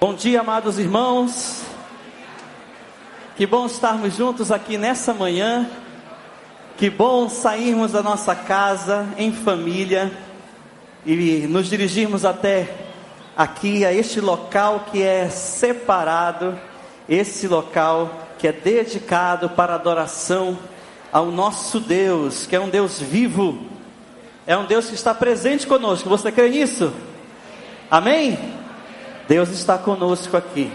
Bom dia, amados irmãos. Que bom estarmos juntos aqui nessa manhã. Que bom sairmos da nossa casa em família e nos dirigirmos até aqui a este local que é separado, esse local que é dedicado para adoração ao nosso Deus, que é um Deus vivo, é um Deus que está presente conosco. Você crê nisso? Amém? Deus está conosco aqui.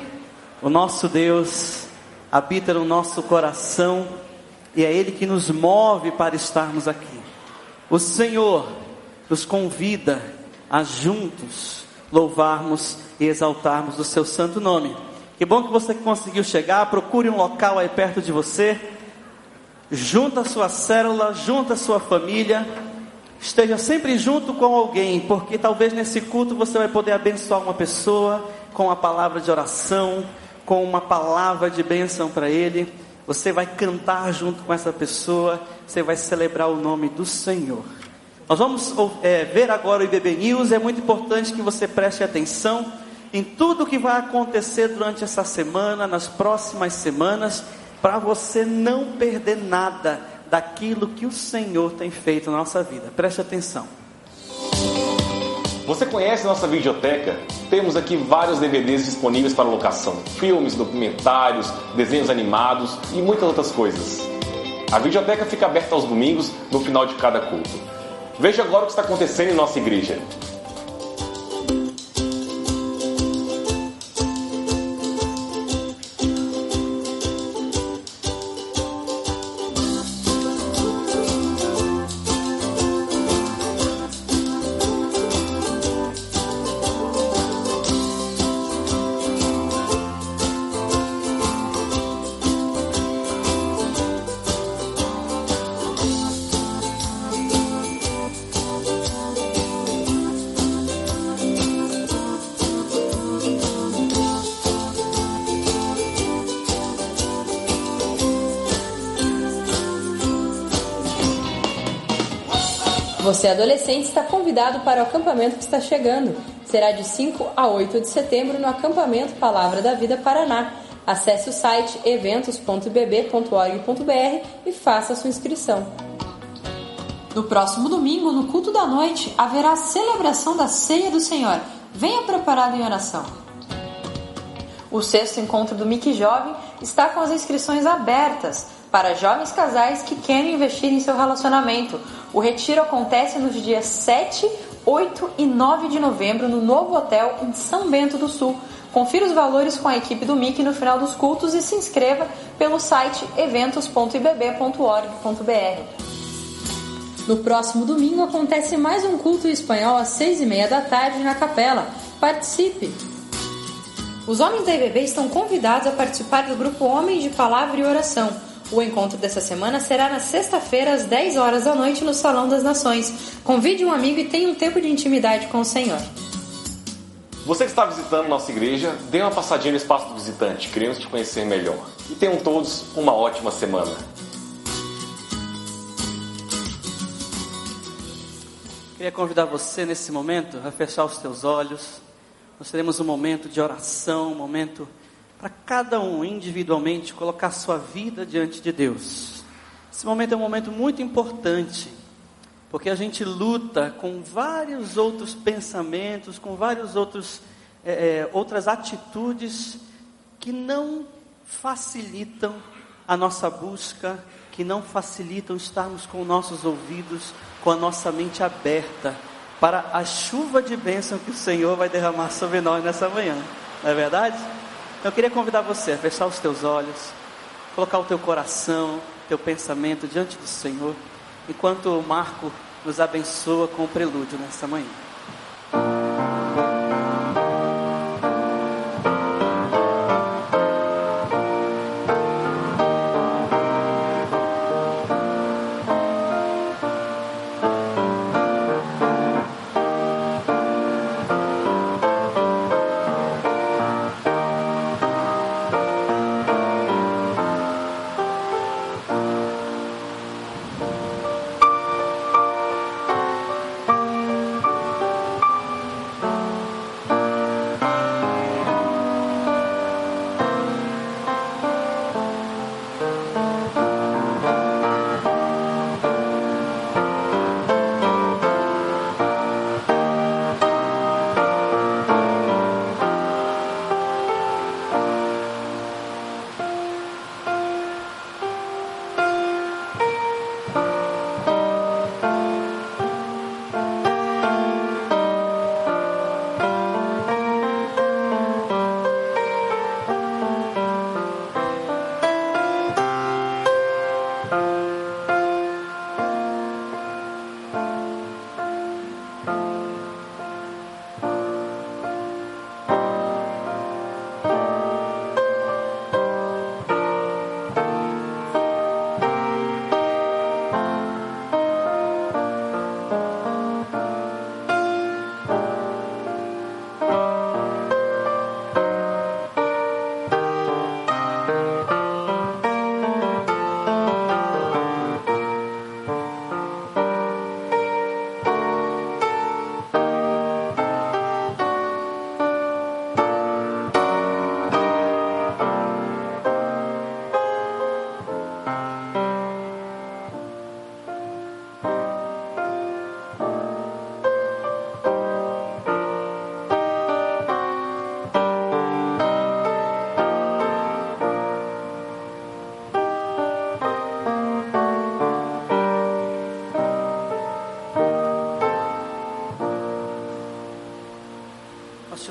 O nosso Deus habita no nosso coração e é Ele que nos move para estarmos aqui. O Senhor nos convida a juntos louvarmos e exaltarmos o Seu santo nome. Que bom que você conseguiu chegar. Procure um local aí perto de você. Junta a sua célula, junta a sua família Esteja sempre junto com alguém, porque talvez nesse culto você vai poder abençoar uma pessoa com uma palavra de oração, com uma palavra de bênção para ele. Você vai cantar junto com essa pessoa, você vai celebrar o nome do Senhor. Nós vamos é, ver agora o IBB News. É muito importante que você preste atenção em tudo que vai acontecer durante essa semana, nas próximas semanas, para você não perder nada daquilo que o Senhor tem feito na nossa vida. Preste atenção. Você conhece nossa videoteca? Temos aqui vários DVDs disponíveis para locação: filmes, documentários, desenhos animados e muitas outras coisas. A videoteca fica aberta aos domingos no final de cada culto. Veja agora o que está acontecendo em nossa igreja. Está convidado para o acampamento que está chegando. Será de 5 a 8 de setembro no acampamento Palavra da Vida Paraná. Acesse o site eventos.bb.org.br e faça sua inscrição. No próximo domingo, no culto da noite, haverá a celebração da Ceia do Senhor. Venha preparado em oração. O sexto encontro do Mickey Jovem está com as inscrições abertas para jovens casais que querem investir em seu relacionamento. O retiro acontece nos dias 7, 8 e 9 de novembro no novo hotel em São Bento do Sul. Confira os valores com a equipe do MIC no final dos cultos e se inscreva pelo site eventos.ibb.org.br. No próximo domingo acontece mais um culto espanhol às seis e meia da tarde na capela. Participe! Os homens da IBB estão convidados a participar do grupo Homens de Palavra e Oração. O encontro dessa semana será na sexta-feira, às 10 horas da noite, no Salão das Nações. Convide um amigo e tenha um tempo de intimidade com o Senhor. Você que está visitando nossa igreja, dê uma passadinha no espaço do visitante. Queremos te conhecer melhor. E tenham todos uma ótima semana. Queria convidar você nesse momento a fechar os teus olhos. Nós teremos um momento de oração, um momento para cada um individualmente colocar sua vida diante de Deus. Esse momento é um momento muito importante, porque a gente luta com vários outros pensamentos, com vários outros é, é, outras atitudes que não facilitam a nossa busca, que não facilitam estarmos com nossos ouvidos, com a nossa mente aberta para a chuva de bênção que o Senhor vai derramar sobre nós nessa manhã. Não é verdade? Eu queria convidar você a fechar os teus olhos, colocar o teu coração, teu pensamento diante do Senhor, enquanto o Marco nos abençoa com o prelúdio nessa manhã.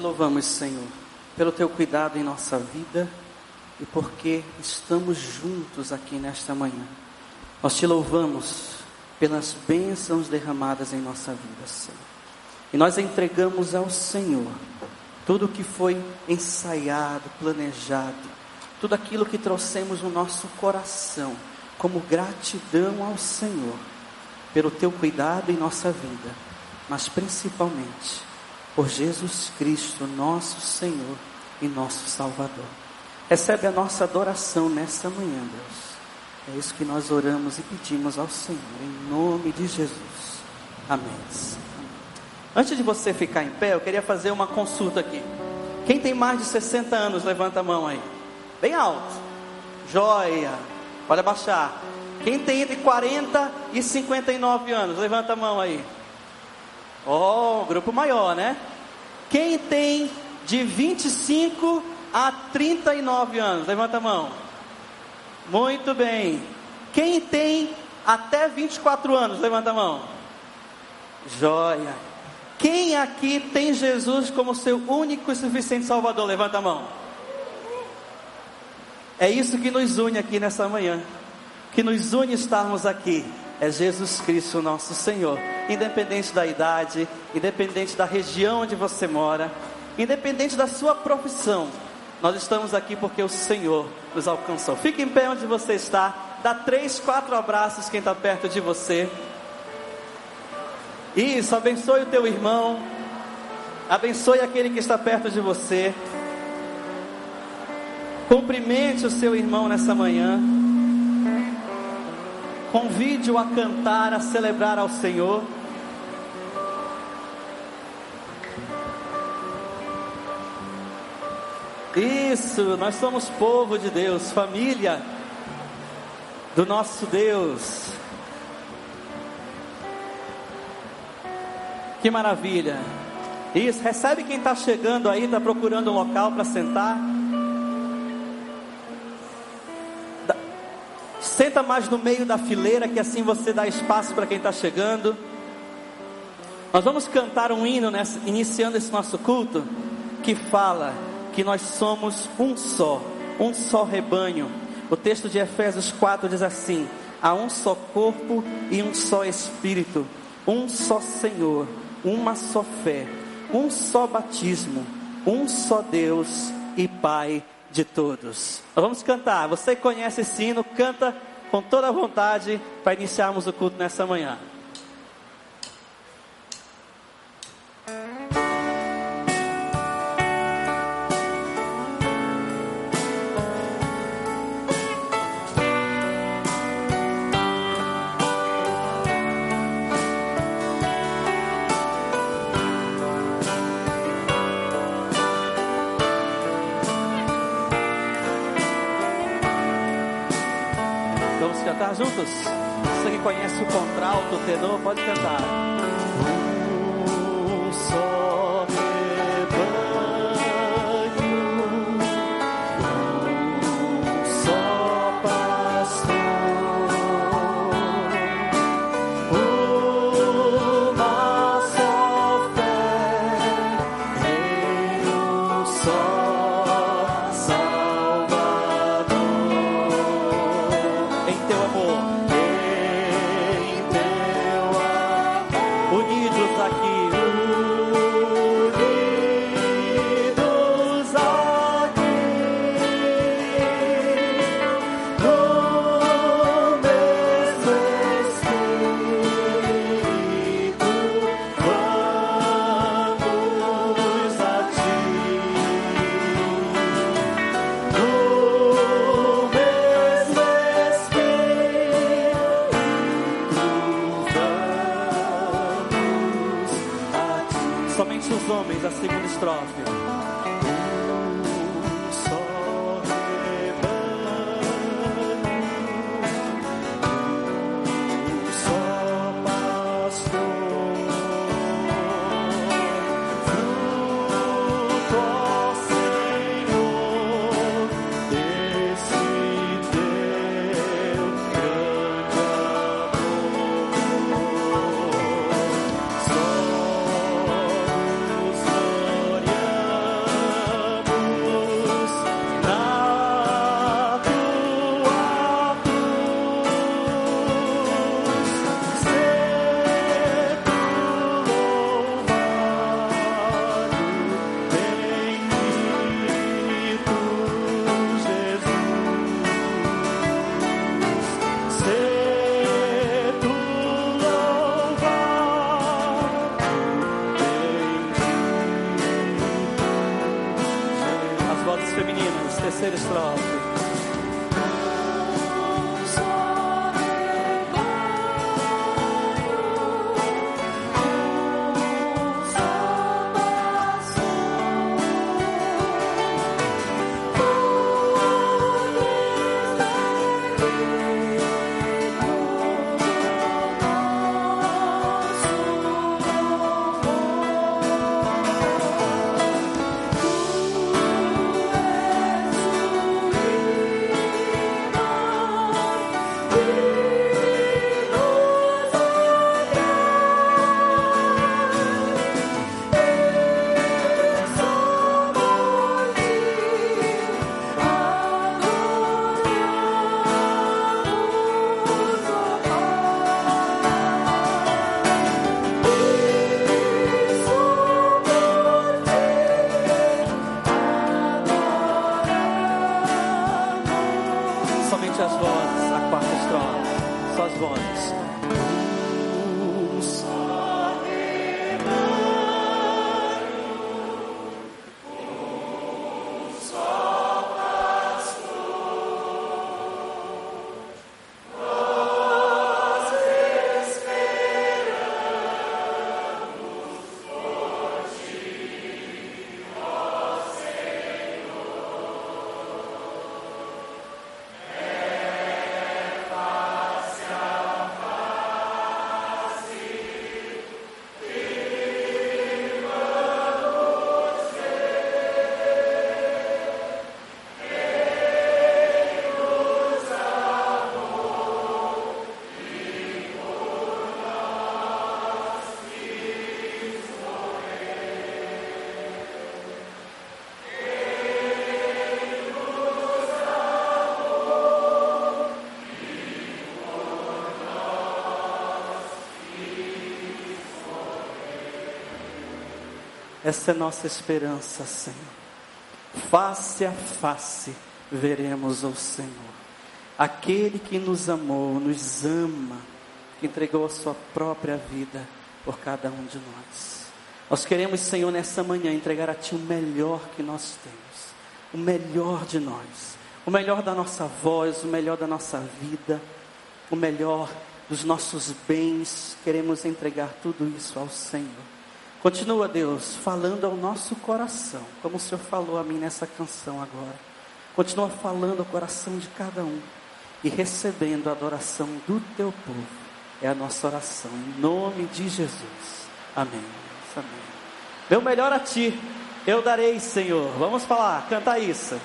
Louvamos, Senhor, pelo teu cuidado em nossa vida e porque estamos juntos aqui nesta manhã. Nós te louvamos pelas bênçãos derramadas em nossa vida, Senhor. E nós entregamos ao Senhor tudo o que foi ensaiado, planejado, tudo aquilo que trouxemos no nosso coração, como gratidão ao Senhor, pelo teu cuidado em nossa vida, mas principalmente por Jesus Cristo, nosso Senhor e nosso Salvador. Recebe a nossa adoração nessa manhã, Deus. É isso que nós oramos e pedimos ao Senhor, em nome de Jesus. Amém. Antes de você ficar em pé, eu queria fazer uma consulta aqui. Quem tem mais de 60 anos, levanta a mão aí. Bem alto. Joia. Pode abaixar. Quem tem entre 40 e 59 anos, levanta a mão aí. Oh, grupo maior, né? Quem tem de 25 a 39 anos, levanta a mão. Muito bem. Quem tem até 24 anos, levanta a mão. Joia. Quem aqui tem Jesus como seu único e suficiente Salvador? Levanta a mão. É isso que nos une aqui nessa manhã. Que nos une estarmos aqui. É Jesus Cristo, nosso Senhor independente da idade, independente da região onde você mora, independente da sua profissão. Nós estamos aqui porque o Senhor nos alcançou. Fique em pé onde você está. Dá três, quatro abraços quem está perto de você. Isso, abençoe o teu irmão. Abençoe aquele que está perto de você. Cumprimente o seu irmão nessa manhã. Convide-o a cantar, a celebrar ao Senhor. Isso, nós somos povo de Deus, família do nosso Deus. Que maravilha. Isso, recebe quem está chegando aí, está procurando um local para sentar. Senta mais no meio da fileira, que assim você dá espaço para quem está chegando. Nós vamos cantar um hino nessa, iniciando esse nosso culto que fala que nós somos um só, um só rebanho. O texto de Efésios 4 diz assim: há um só corpo e um só espírito, um só Senhor, uma só fé, um só batismo, um só Deus e Pai de todos. Vamos cantar. Você conhece esse hino? Canta com toda a vontade para iniciarmos o culto nessa manhã. Juntos? Você que conhece o contralto, o tenor, pode cantar. Essa é nossa esperança, Senhor. Face a face veremos o Senhor. Aquele que nos amou, nos ama, que entregou a sua própria vida por cada um de nós. Nós queremos, Senhor, nessa manhã entregar a Ti o melhor que nós temos, o melhor de nós, o melhor da nossa voz, o melhor da nossa vida, o melhor dos nossos bens. Queremos entregar tudo isso ao Senhor. Continua, Deus, falando ao nosso coração, como o Senhor falou a mim nessa canção agora. Continua falando ao coração de cada um e recebendo a adoração do teu povo. É a nossa oração, em nome de Jesus. Amém. Amém. Meu melhor a ti, eu darei, Senhor. Vamos falar, canta isso.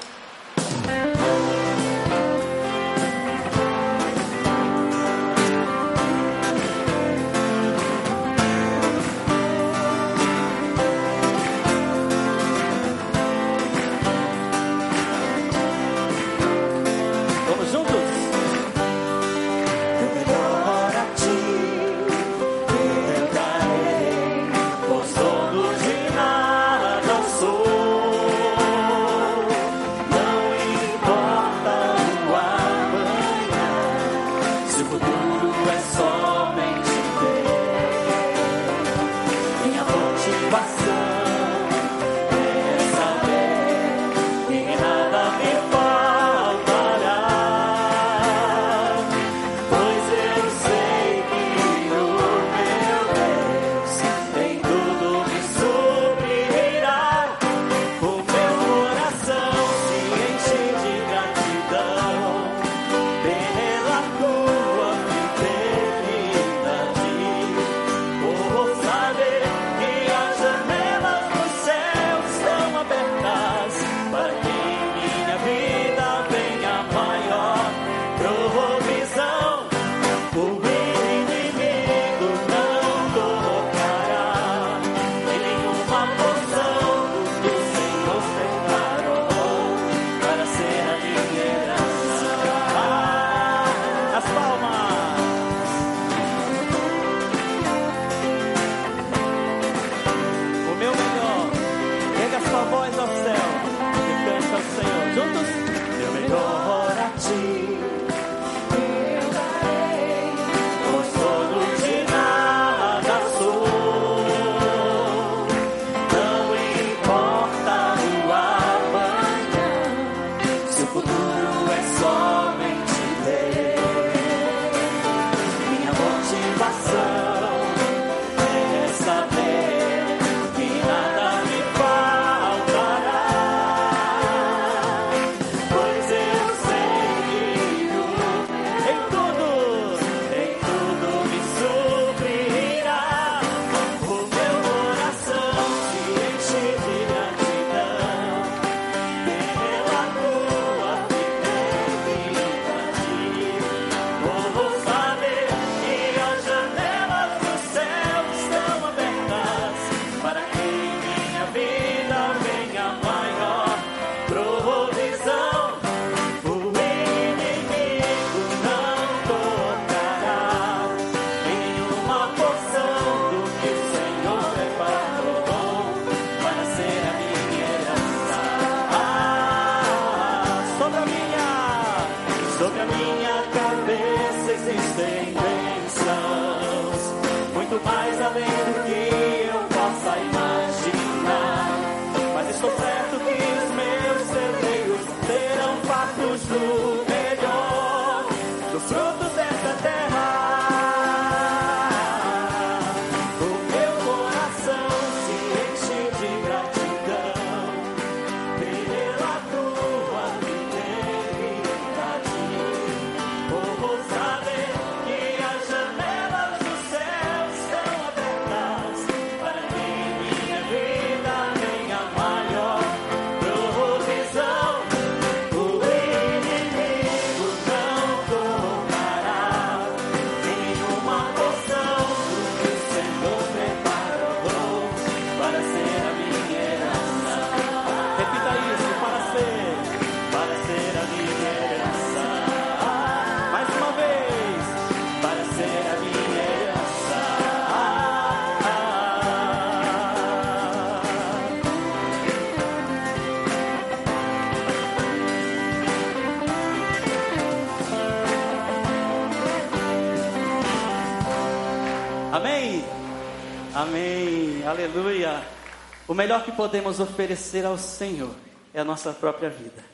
Podemos oferecer ao Senhor é a nossa própria vida.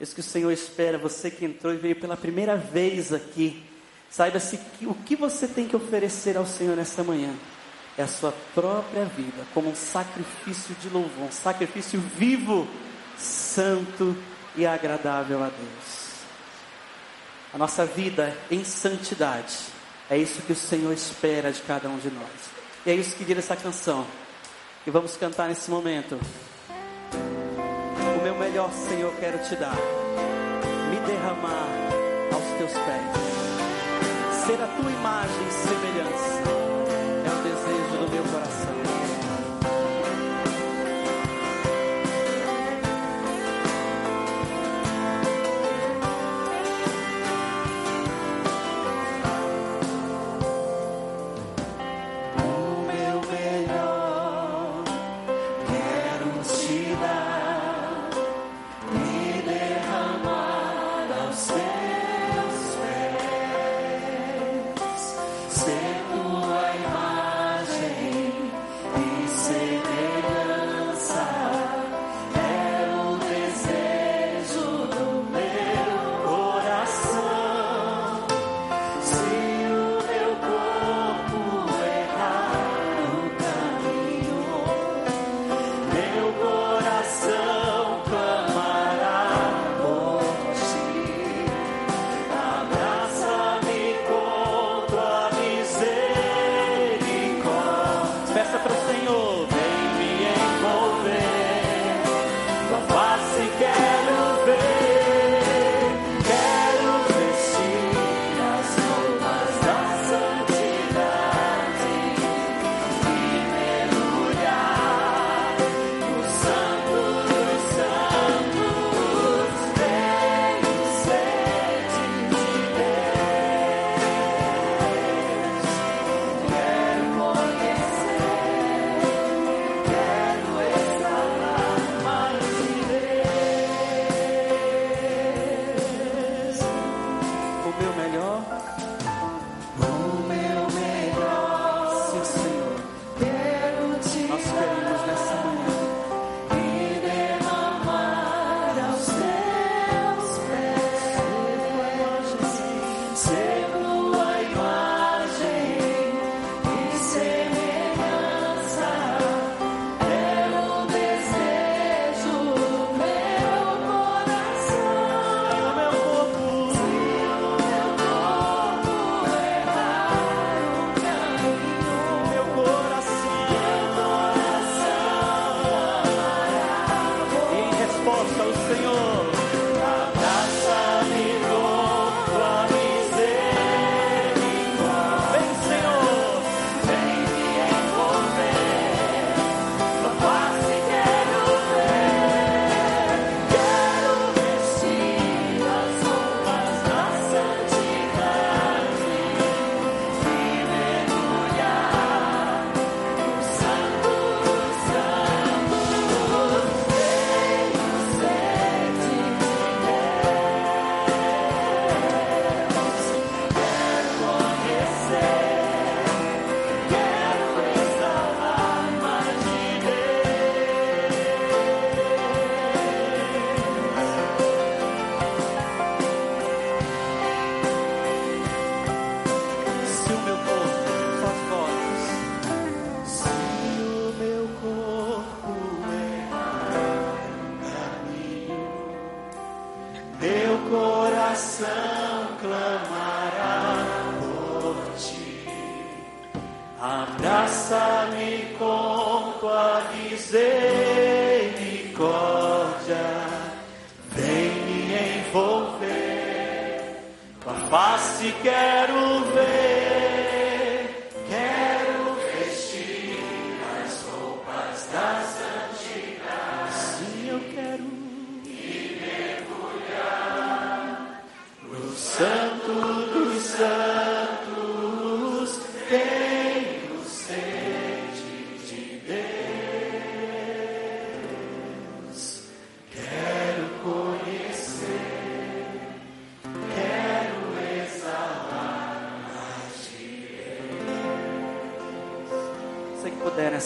Isso que o Senhor espera, você que entrou e veio pela primeira vez aqui, saiba-se que o que você tem que oferecer ao Senhor nessa manhã é a sua própria vida, como um sacrifício de louvor, um sacrifício vivo, santo e agradável a Deus. A nossa vida em santidade, é isso que o Senhor espera de cada um de nós. E é isso que diz essa canção. E vamos cantar nesse momento. O meu melhor, Senhor, quero te dar. Me derramar aos teus pés. Ser a tua imagem e semelhança.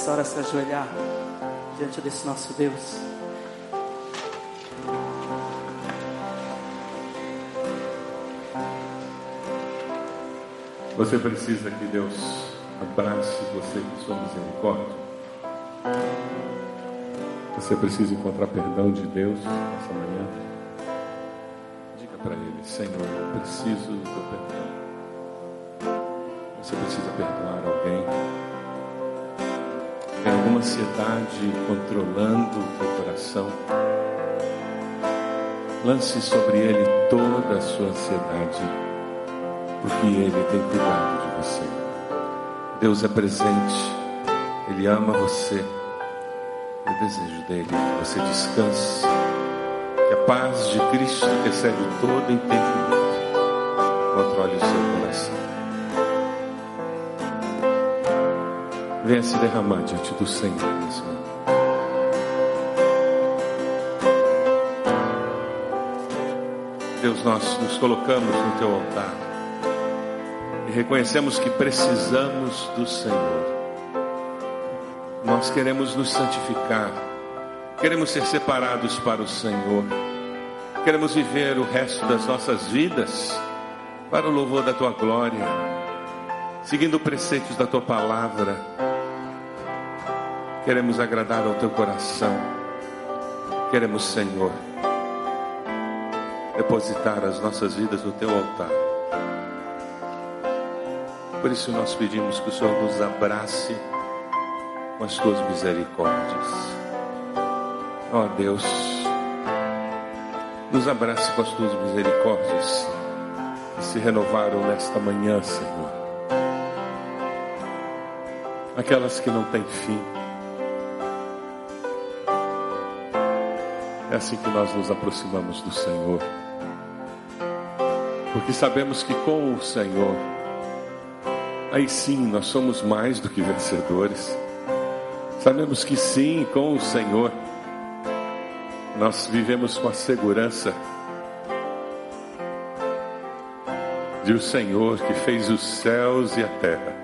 Nessa hora se ajoelhar diante desse nosso Deus. Você precisa que Deus abrace você com sua misericórdia. Você precisa encontrar perdão de Deus nessa manhã. Diga para Ele, Senhor, eu preciso do teu perdão. Você precisa perdoar alguém. Tem alguma ansiedade controlando o teu coração. Lance sobre Ele toda a sua ansiedade porque Ele tem cuidado de você. Deus é presente, Ele ama você. O desejo dele é que você descanse, que a paz de Cristo, que excede todo entendimento, Venha se derramar diante do Senhor. Deus, nós nos colocamos no teu altar e reconhecemos que precisamos do Senhor. Nós queremos nos santificar, queremos ser separados para o Senhor, queremos viver o resto das nossas vidas para o louvor da tua glória, seguindo preceitos da tua palavra. Queremos agradar ao teu coração, queremos, Senhor, depositar as nossas vidas no teu altar. Por isso nós pedimos que o Senhor nos abrace com as tuas misericórdias. Ó Deus, nos abrace com as tuas misericórdias que se renovaram nesta manhã, Senhor. Aquelas que não têm fim. É assim que nós nos aproximamos do Senhor. Porque sabemos que com o Senhor, aí sim nós somos mais do que vencedores. Sabemos que sim, com o Senhor, nós vivemos com a segurança de o Senhor que fez os céus e a terra.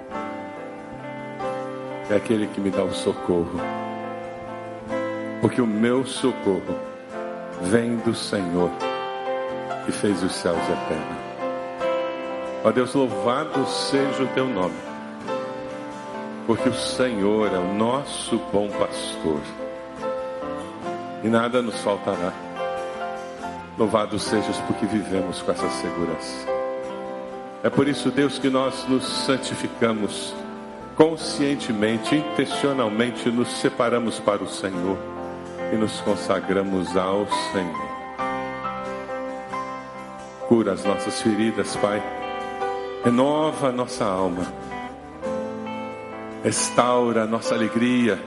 É aquele que me dá o socorro. Porque o meu socorro vem do Senhor que fez os céus e a terra. Ó Deus, louvado seja o teu nome, porque o Senhor é o nosso bom pastor e nada nos faltará. Louvado sejas porque vivemos com essa segurança. É por isso, Deus, que nós nos santificamos conscientemente, intencionalmente, nos separamos para o Senhor e nos consagramos ao Senhor. Cura as nossas feridas, Pai. Renova a nossa alma. Restaura a nossa alegria.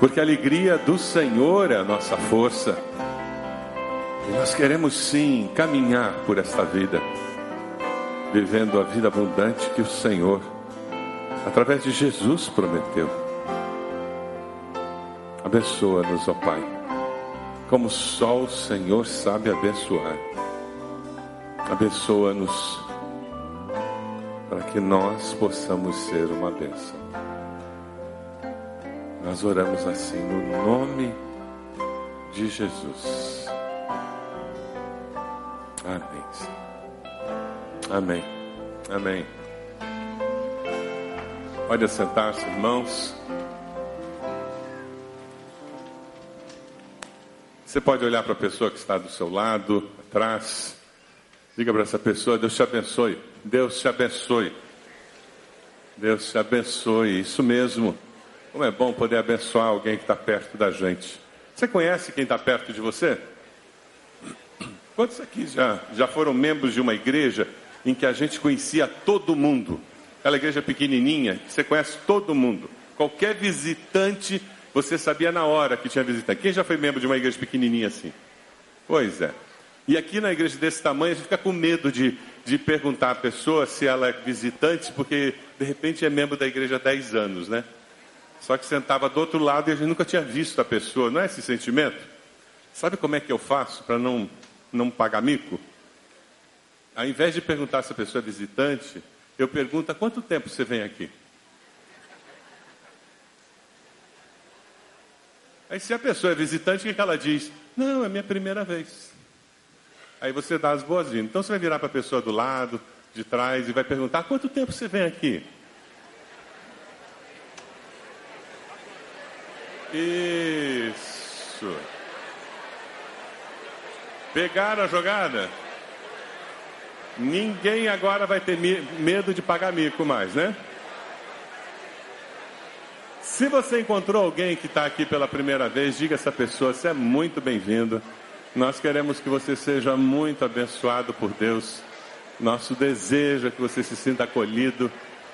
Porque a alegria do Senhor é a nossa força. E nós queremos sim caminhar por esta vida, vivendo a vida abundante que o Senhor, através de Jesus, prometeu. Abençoa-nos, ó Pai, como só o Senhor sabe abençoar. Abençoa-nos para que nós possamos ser uma bênção. Nós oramos assim no nome de Jesus. Amém. Amém. Amém. Pode sentar-se, irmãos. Você pode olhar para a pessoa que está do seu lado, atrás, Diga para essa pessoa: Deus te abençoe. Deus te abençoe. Deus te abençoe. Isso mesmo. Como é bom poder abençoar alguém que está perto da gente. Você conhece quem está perto de você? Quantos aqui já, já foram membros de uma igreja em que a gente conhecia todo mundo? Aquela igreja pequenininha, que você conhece todo mundo. Qualquer visitante, você sabia na hora que tinha visitante. Quem já foi membro de uma igreja pequenininha assim? Pois é. E aqui na igreja desse tamanho, a gente fica com medo de, de perguntar à pessoa se ela é visitante, porque de repente é membro da igreja há 10 anos, né? Só que sentava do outro lado e a gente nunca tinha visto a pessoa, não é esse sentimento? Sabe como é que eu faço para não, não pagar mico? Ao invés de perguntar se a pessoa é visitante, eu pergunto há quanto tempo você vem aqui? Aí se a pessoa é visitante, o que ela diz? Não, é minha primeira vez. Aí você dá as boas-vindas. Então você vai virar para a pessoa do lado, de trás, e vai perguntar: quanto tempo você vem aqui? Isso. Pegaram a jogada? Ninguém agora vai ter medo de pagar mico mais, né? Se você encontrou alguém que está aqui pela primeira vez, diga a essa pessoa: você é muito bem-vindo. Nós queremos que você seja muito abençoado por Deus. Nosso desejo é que você se sinta acolhido,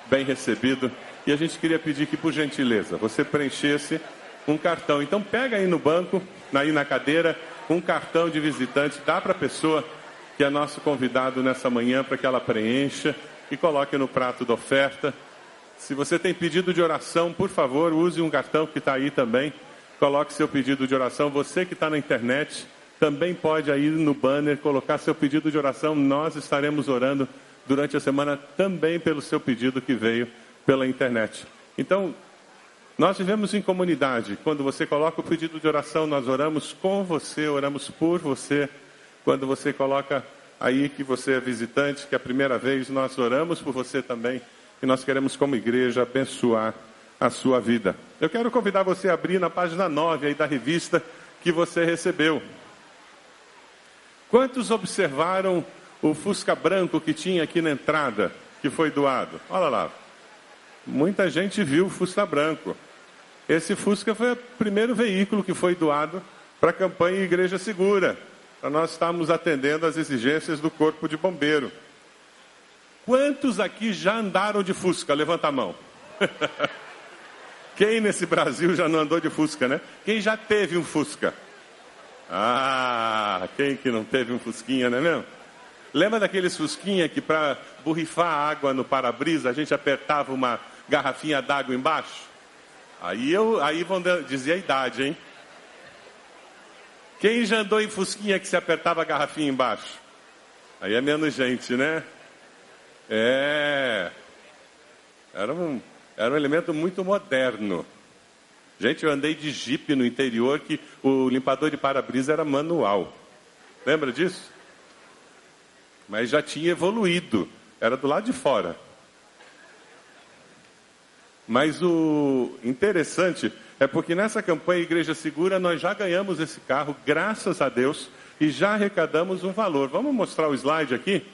bem recebido. E a gente queria pedir que, por gentileza, você preenchesse um cartão. Então, pega aí no banco, aí na cadeira, um cartão de visitante, dá para a pessoa que é nosso convidado nessa manhã para que ela preencha e coloque no prato da oferta. Se você tem pedido de oração, por favor, use um cartão que está aí também. Coloque seu pedido de oração. Você que está na internet, também pode aí no banner colocar seu pedido de oração. Nós estaremos orando durante a semana também pelo seu pedido que veio pela internet. Então, nós vivemos em comunidade. Quando você coloca o pedido de oração, nós oramos com você, oramos por você. Quando você coloca aí que você é visitante, que é a primeira vez, nós oramos por você também. E nós queremos, como igreja, abençoar a sua vida. Eu quero convidar você a abrir na página 9 aí da revista que você recebeu. Quantos observaram o Fusca branco que tinha aqui na entrada, que foi doado? Olha lá. Muita gente viu o Fusca branco. Esse Fusca foi o primeiro veículo que foi doado para a campanha Igreja Segura, para nós estarmos atendendo às exigências do Corpo de Bombeiro. Quantos aqui já andaram de Fusca? Levanta a mão. Quem nesse Brasil já não andou de Fusca, né? Quem já teve um Fusca? Ah, quem que não teve um fusquinha, não é mesmo? Lembra daqueles fusquinha que para borrifar água no para-brisa a gente apertava uma garrafinha d'água embaixo? Aí eu, aí vão dizer a idade, hein? Quem já andou em fusquinha que se apertava a garrafinha embaixo? Aí é menos gente, né? É. Era um, era um elemento muito moderno. Gente, eu andei de jipe no interior que o limpador de para-brisa era manual. Lembra disso? Mas já tinha evoluído. Era do lado de fora. Mas o interessante é porque nessa campanha Igreja Segura nós já ganhamos esse carro, graças a Deus, e já arrecadamos um valor. Vamos mostrar o slide aqui?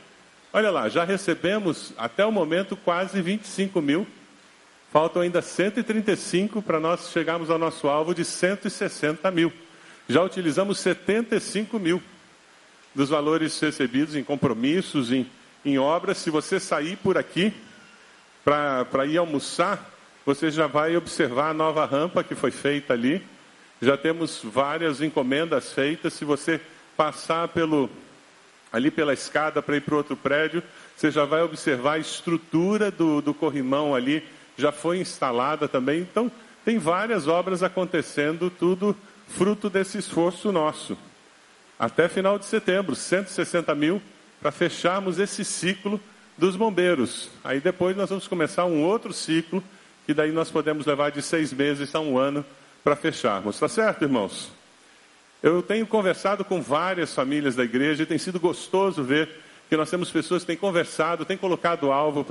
Olha lá, já recebemos até o momento quase 25 mil Faltam ainda 135 para nós chegarmos ao nosso alvo de 160 mil. Já utilizamos 75 mil dos valores recebidos em compromissos, em, em obras. Se você sair por aqui para ir almoçar, você já vai observar a nova rampa que foi feita ali. Já temos várias encomendas feitas. Se você passar pelo ali pela escada para ir para outro prédio, você já vai observar a estrutura do, do corrimão ali já foi instalada também. Então, tem várias obras acontecendo, tudo fruto desse esforço nosso. Até final de setembro, 160 mil para fecharmos esse ciclo dos bombeiros. Aí depois nós vamos começar um outro ciclo, que daí nós podemos levar de seis meses a um ano para fecharmos. Tá certo, irmãos? Eu tenho conversado com várias famílias da igreja e tem sido gostoso ver que nós temos pessoas que têm conversado, têm colocado alvo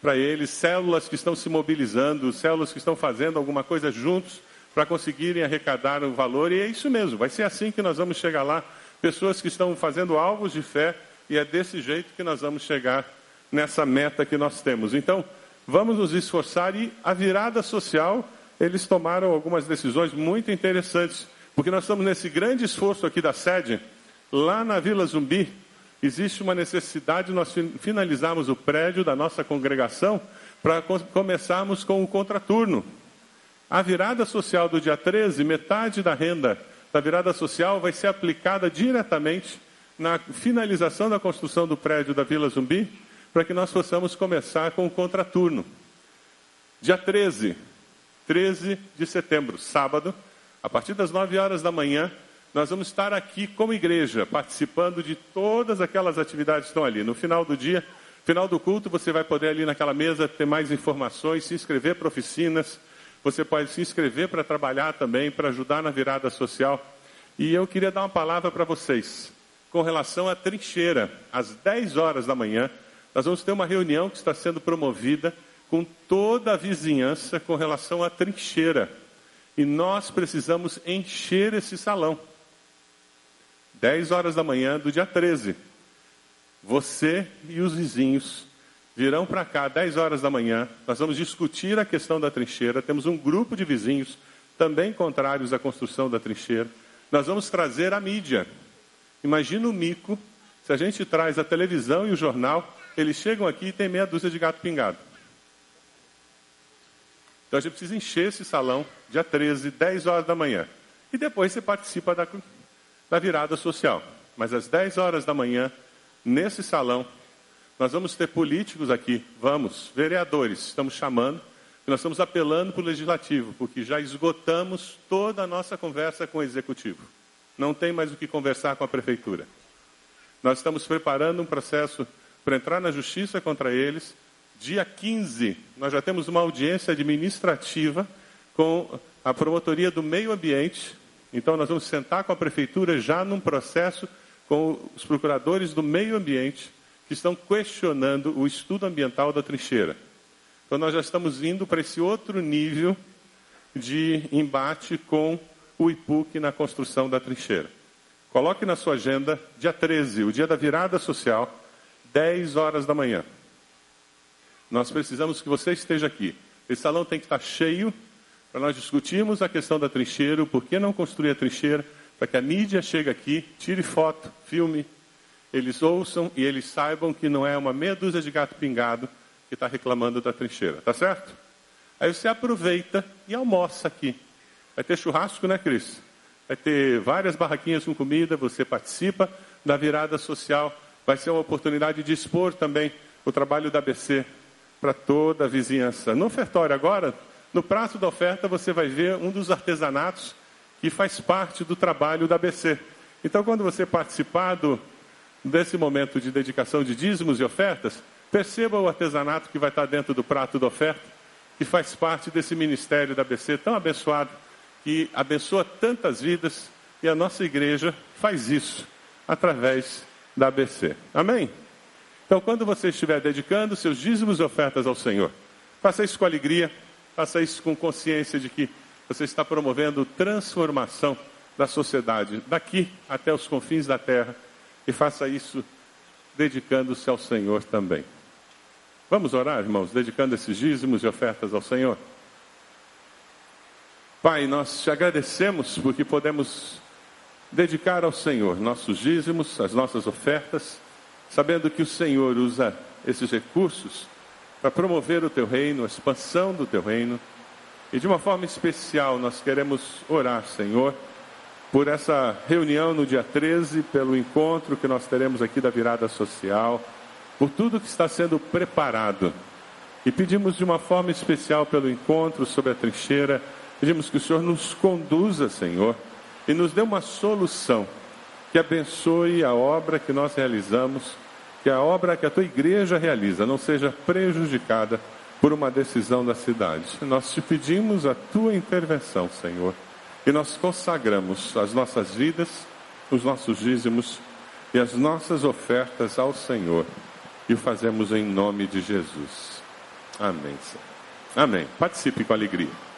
para eles, células que estão se mobilizando, células que estão fazendo alguma coisa juntos para conseguirem arrecadar o valor, e é isso mesmo, vai ser assim que nós vamos chegar lá. Pessoas que estão fazendo alvos de fé, e é desse jeito que nós vamos chegar nessa meta que nós temos. Então, vamos nos esforçar e a virada social, eles tomaram algumas decisões muito interessantes, porque nós estamos nesse grande esforço aqui da sede, lá na Vila Zumbi, existe uma necessidade de nós finalizarmos o prédio da nossa congregação para começarmos com o contraturno. A virada social do dia 13, metade da renda da virada social vai ser aplicada diretamente na finalização da construção do prédio da Vila Zumbi, para que nós possamos começar com o contraturno. Dia 13, 13 de setembro, sábado, a partir das 9 horas da manhã, nós vamos estar aqui como igreja, participando de todas aquelas atividades que estão ali. No final do dia, final do culto, você vai poder ali naquela mesa ter mais informações, se inscrever para oficinas, você pode se inscrever para trabalhar também, para ajudar na virada social. E eu queria dar uma palavra para vocês com relação à trincheira. Às 10 horas da manhã, nós vamos ter uma reunião que está sendo promovida com toda a vizinhança com relação à trincheira. E nós precisamos encher esse salão. 10 horas da manhã do dia 13. Você e os vizinhos virão para cá 10 horas da manhã. Nós vamos discutir a questão da trincheira. Temos um grupo de vizinhos também contrários à construção da trincheira. Nós vamos trazer a mídia. Imagina o mico se a gente traz a televisão e o jornal, eles chegam aqui e tem meia dúzia de gato pingado. Então a gente precisa encher esse salão dia 13, 10 horas da manhã. E depois você participa da da virada social. Mas às 10 horas da manhã, nesse salão, nós vamos ter políticos aqui, vamos, vereadores, estamos chamando, nós estamos apelando para o legislativo, porque já esgotamos toda a nossa conversa com o executivo. Não tem mais o que conversar com a prefeitura. Nós estamos preparando um processo para entrar na justiça contra eles. Dia 15, nós já temos uma audiência administrativa com a promotoria do meio ambiente então, nós vamos sentar com a prefeitura já num processo com os procuradores do meio ambiente que estão questionando o estudo ambiental da trincheira. Então, nós já estamos indo para esse outro nível de embate com o IPUC na construção da trincheira. Coloque na sua agenda, dia 13, o dia da virada social, 10 horas da manhã. Nós precisamos que você esteja aqui. Esse salão tem que estar cheio para nós discutirmos a questão da trincheira, o porquê não construir a trincheira, para que a mídia chegue aqui, tire foto, filme, eles ouçam e eles saibam que não é uma meia dúzia de gato pingado que está reclamando da trincheira, tá certo? Aí você aproveita e almoça aqui. Vai ter churrasco, né, Cris? Vai ter várias barraquinhas com comida, você participa da virada social. Vai ser uma oportunidade de expor também o trabalho da ABC para toda a vizinhança. No ofertório agora, no prato da oferta você vai ver um dos artesanatos que faz parte do trabalho da ABC. Então, quando você participar do, desse momento de dedicação de dízimos e ofertas, perceba o artesanato que vai estar dentro do prato da oferta, que faz parte desse ministério da ABC tão abençoado, que abençoa tantas vidas, e a nossa igreja faz isso através da ABC. Amém? Então, quando você estiver dedicando seus dízimos e ofertas ao Senhor, faça isso com alegria. Faça isso com consciência de que você está promovendo transformação da sociedade, daqui até os confins da terra, e faça isso dedicando-se ao Senhor também. Vamos orar, irmãos, dedicando esses dízimos e ofertas ao Senhor? Pai, nós te agradecemos porque podemos dedicar ao Senhor nossos dízimos, as nossas ofertas, sabendo que o Senhor usa esses recursos para promover o teu reino, a expansão do teu reino. E de uma forma especial, nós queremos orar, Senhor, por essa reunião no dia 13, pelo encontro que nós teremos aqui da virada social, por tudo que está sendo preparado. E pedimos de uma forma especial pelo encontro sobre a trincheira, pedimos que o Senhor nos conduza, Senhor, e nos dê uma solução que abençoe a obra que nós realizamos que a obra que a tua igreja realiza não seja prejudicada por uma decisão da cidade. Nós te pedimos a tua intervenção, Senhor, e nós consagramos as nossas vidas, os nossos dízimos e as nossas ofertas ao Senhor e o fazemos em nome de Jesus. Amém. Senhor. Amém. Participe com alegria.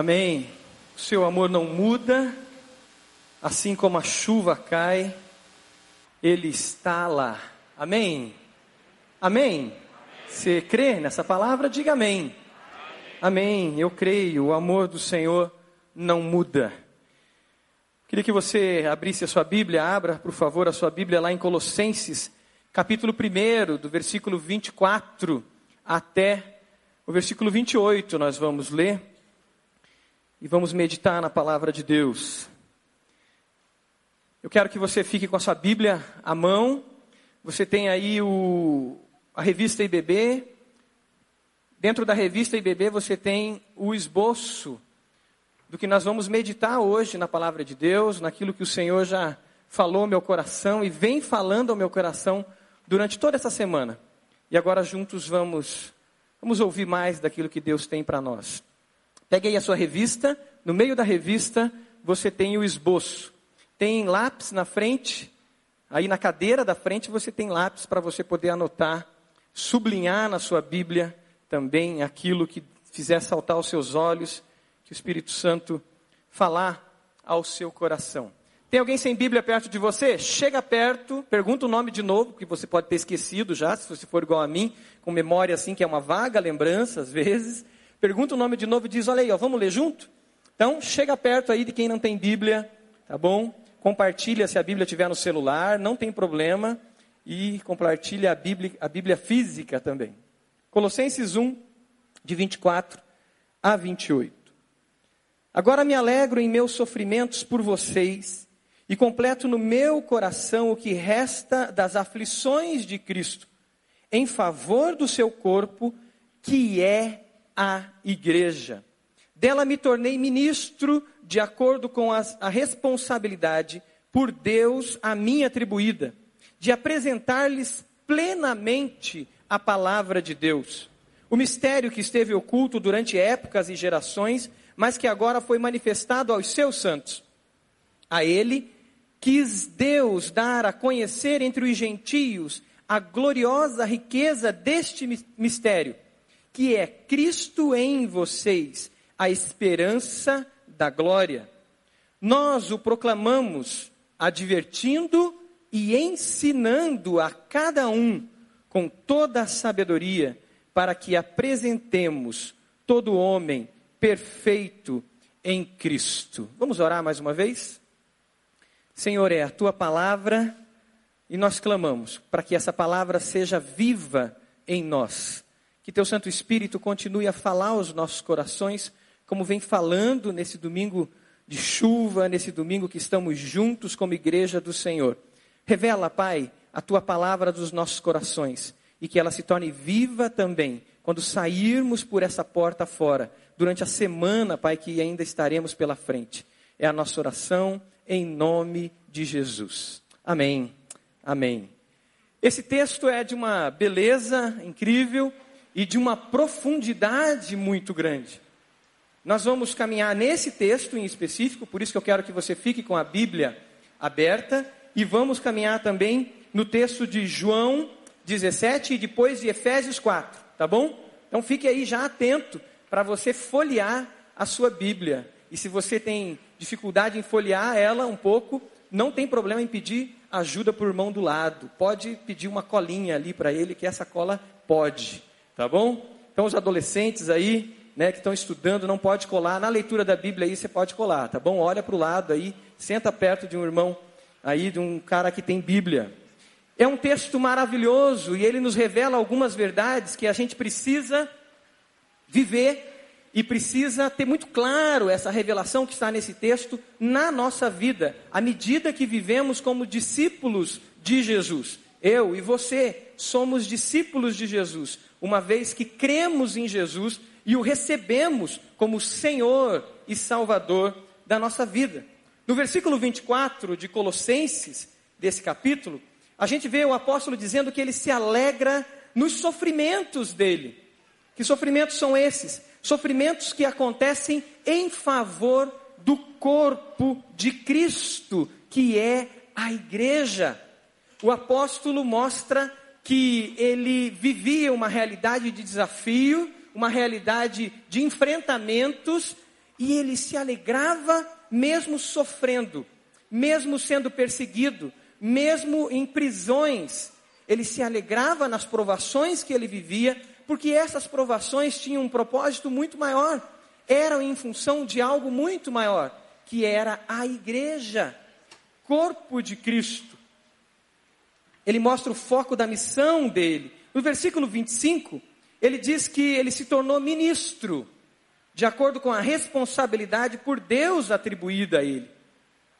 Amém. O seu amor não muda, assim como a chuva cai, ele está lá. Amém. Amém. Você crê nessa palavra? Diga amém. Amém. Eu creio. O amor do Senhor não muda. Queria que você abrisse a sua Bíblia, abra, por favor, a sua Bíblia lá em Colossenses, capítulo 1, do versículo 24 até o versículo 28, nós vamos ler e vamos meditar na palavra de Deus. Eu quero que você fique com a sua Bíblia à mão. Você tem aí o, a revista IBB. Dentro da revista IBB você tem o esboço do que nós vamos meditar hoje na palavra de Deus, naquilo que o Senhor já falou ao meu coração e vem falando ao meu coração durante toda essa semana. E agora juntos vamos vamos ouvir mais daquilo que Deus tem para nós. Pegue aí a sua revista, no meio da revista você tem o esboço. Tem lápis na frente, aí na cadeira da frente você tem lápis para você poder anotar sublinhar na sua Bíblia também aquilo que fizer saltar os seus olhos, que o Espírito Santo falar ao seu coração. Tem alguém sem Bíblia perto de você? Chega perto, pergunta o nome de novo, que você pode ter esquecido já, se você for igual a mim, com memória assim, que é uma vaga lembrança às vezes. Pergunta o nome de novo e diz: Olha aí, ó, vamos ler junto? Então, chega perto aí de quem não tem Bíblia, tá bom? Compartilha se a Bíblia estiver no celular, não tem problema. E compartilha a Bíblia, a Bíblia física também. Colossenses 1, de 24 a 28. Agora me alegro em meus sofrimentos por vocês e completo no meu coração o que resta das aflições de Cristo, em favor do seu corpo, que é a igreja. Dela me tornei ministro de acordo com as, a responsabilidade por Deus a mim atribuída, de apresentar-lhes plenamente a palavra de Deus. O mistério que esteve oculto durante épocas e gerações, mas que agora foi manifestado aos seus santos. A ele quis Deus dar a conhecer entre os gentios a gloriosa riqueza deste mistério, que é Cristo em vocês, a esperança da glória. Nós o proclamamos, advertindo e ensinando a cada um com toda a sabedoria, para que apresentemos todo homem perfeito em Cristo. Vamos orar mais uma vez? Senhor, é a tua palavra e nós clamamos para que essa palavra seja viva em nós. Que teu Santo Espírito continue a falar aos nossos corações, como vem falando nesse domingo de chuva, nesse domingo que estamos juntos como igreja do Senhor. Revela, Pai, a tua palavra dos nossos corações e que ela se torne viva também quando sairmos por essa porta fora, durante a semana, Pai, que ainda estaremos pela frente. É a nossa oração em nome de Jesus. Amém. Amém. Esse texto é de uma beleza incrível e de uma profundidade muito grande. Nós vamos caminhar nesse texto em específico, por isso que eu quero que você fique com a Bíblia aberta e vamos caminhar também no texto de João 17 e depois de Efésios 4, tá bom? Então fique aí já atento para você folhear a sua Bíblia. E se você tem dificuldade em folhear ela um pouco, não tem problema em pedir ajuda para o irmão do lado. Pode pedir uma colinha ali para ele, que essa cola pode, tá bom? Então os adolescentes aí, né, que estão estudando, não pode colar. Na leitura da Bíblia aí você pode colar, tá bom? Olha para o lado aí, senta perto de um irmão aí, de um cara que tem Bíblia. É um texto maravilhoso e ele nos revela algumas verdades que a gente precisa viver e precisa ter muito claro essa revelação que está nesse texto na nossa vida, à medida que vivemos como discípulos de Jesus. Eu e você somos discípulos de Jesus, uma vez que cremos em Jesus e o recebemos como Senhor e Salvador da nossa vida. No versículo 24 de Colossenses, desse capítulo, a gente vê o apóstolo dizendo que ele se alegra nos sofrimentos dele. Que sofrimentos são esses? Sofrimentos que acontecem em favor do corpo de Cristo, que é a igreja. O apóstolo mostra que ele vivia uma realidade de desafio, uma realidade de enfrentamentos, e ele se alegrava mesmo sofrendo, mesmo sendo perseguido, mesmo em prisões. Ele se alegrava nas provações que ele vivia, porque essas provações tinham um propósito muito maior, eram em função de algo muito maior, que era a igreja, corpo de Cristo. Ele mostra o foco da missão dele. No versículo 25, ele diz que ele se tornou ministro, de acordo com a responsabilidade por Deus atribuída a ele.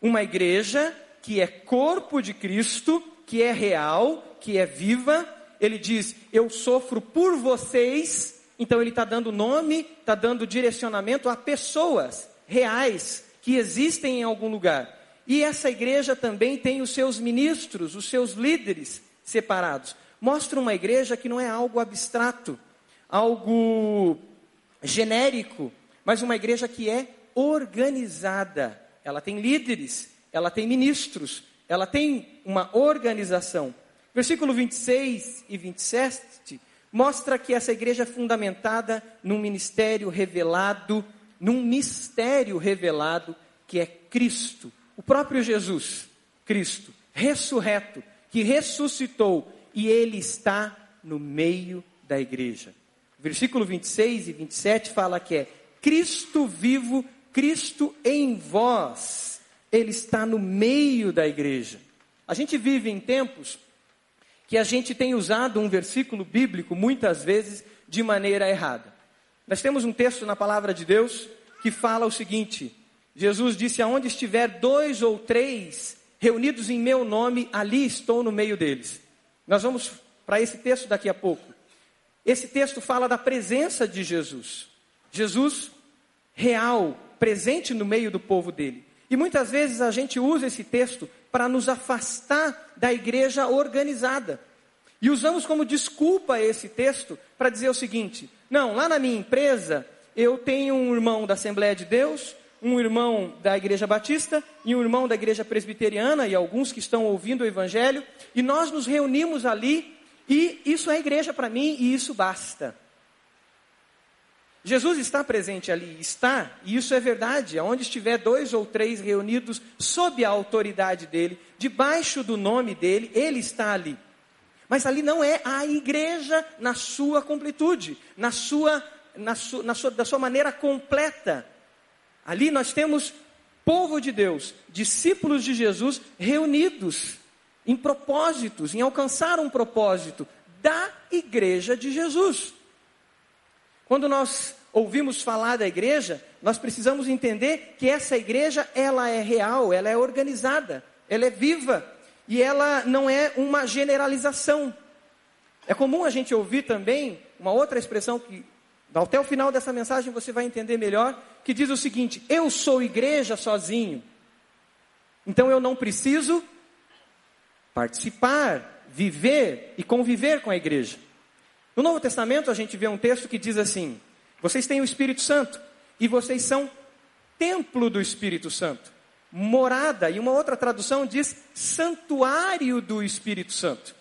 Uma igreja que é corpo de Cristo, que é real, que é viva, ele diz: Eu sofro por vocês. Então ele está dando nome, está dando direcionamento a pessoas reais que existem em algum lugar. E essa igreja também tem os seus ministros, os seus líderes separados. Mostra uma igreja que não é algo abstrato, algo genérico, mas uma igreja que é organizada. Ela tem líderes, ela tem ministros, ela tem uma organização. Versículo 26 e 27 mostra que essa igreja é fundamentada num ministério revelado, num mistério revelado que é Cristo, o próprio Jesus, Cristo, ressurreto, que ressuscitou e ele está no meio da igreja. Versículo 26 e 27 fala que é Cristo vivo, Cristo em vós. Ele está no meio da igreja. A gente vive em tempos que a gente tem usado um versículo bíblico muitas vezes de maneira errada. Nós temos um texto na palavra de Deus que fala o seguinte: Jesus disse: Aonde estiver dois ou três reunidos em meu nome, ali estou no meio deles. Nós vamos para esse texto daqui a pouco. Esse texto fala da presença de Jesus. Jesus real, presente no meio do povo dele. E muitas vezes a gente usa esse texto para nos afastar da igreja organizada. E usamos como desculpa esse texto para dizer o seguinte: não, lá na minha empresa eu tenho um irmão da Assembleia de Deus, um irmão da Igreja Batista e um irmão da Igreja Presbiteriana e alguns que estão ouvindo o Evangelho, e nós nos reunimos ali e isso é igreja para mim e isso basta. Jesus está presente ali, está, e isso é verdade. Onde estiver dois ou três reunidos sob a autoridade dele, debaixo do nome dele, ele está ali. Mas ali não é a igreja na sua completude, na sua, na sua, na sua, da sua maneira completa. Ali nós temos povo de Deus, discípulos de Jesus reunidos em propósitos, em alcançar um propósito da igreja de Jesus. Quando nós ouvimos falar da igreja, nós precisamos entender que essa igreja, ela é real, ela é organizada, ela é viva e ela não é uma generalização. É comum a gente ouvir também uma outra expressão que até o final dessa mensagem você vai entender melhor, que diz o seguinte: eu sou igreja sozinho. Então eu não preciso participar, viver e conviver com a igreja. No Novo Testamento, a gente vê um texto que diz assim: vocês têm o Espírito Santo e vocês são templo do Espírito Santo, morada, e uma outra tradução diz santuário do Espírito Santo.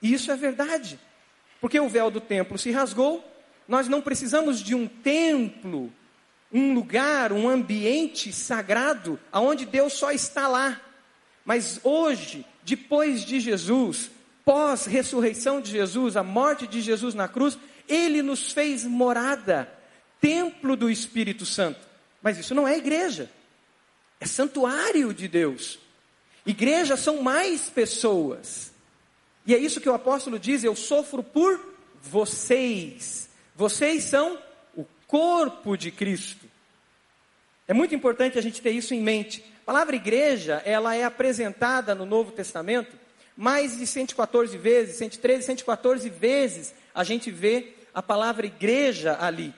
E isso é verdade, porque o véu do templo se rasgou, nós não precisamos de um templo, um lugar, um ambiente sagrado, aonde Deus só está lá. Mas hoje, depois de Jesus, pós-ressurreição de Jesus, a morte de Jesus na cruz, ele nos fez morada, templo do Espírito Santo. Mas isso não é igreja, é santuário de Deus. Igreja são mais pessoas. E é isso que o apóstolo diz: eu sofro por vocês. Vocês são o corpo de Cristo. É muito importante a gente ter isso em mente. A palavra igreja, ela é apresentada no Novo Testamento mais de 114 vezes, 113, 114 vezes a gente vê a palavra igreja ali.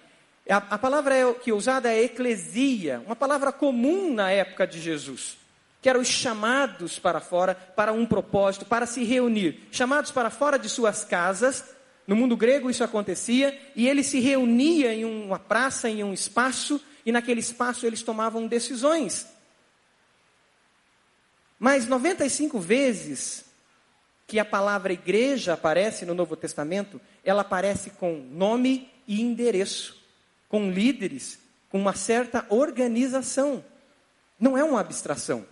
A, a palavra é, que é usada é eclesia, uma palavra comum na época de Jesus, que eram os chamados para fora para um propósito, para se reunir, chamados para fora de suas casas. No mundo grego isso acontecia e ele se reunia em uma praça, em um espaço, e naquele espaço eles tomavam decisões. Mas 95 vezes que a palavra igreja aparece no Novo Testamento, ela aparece com nome e endereço, com líderes, com uma certa organização. Não é uma abstração.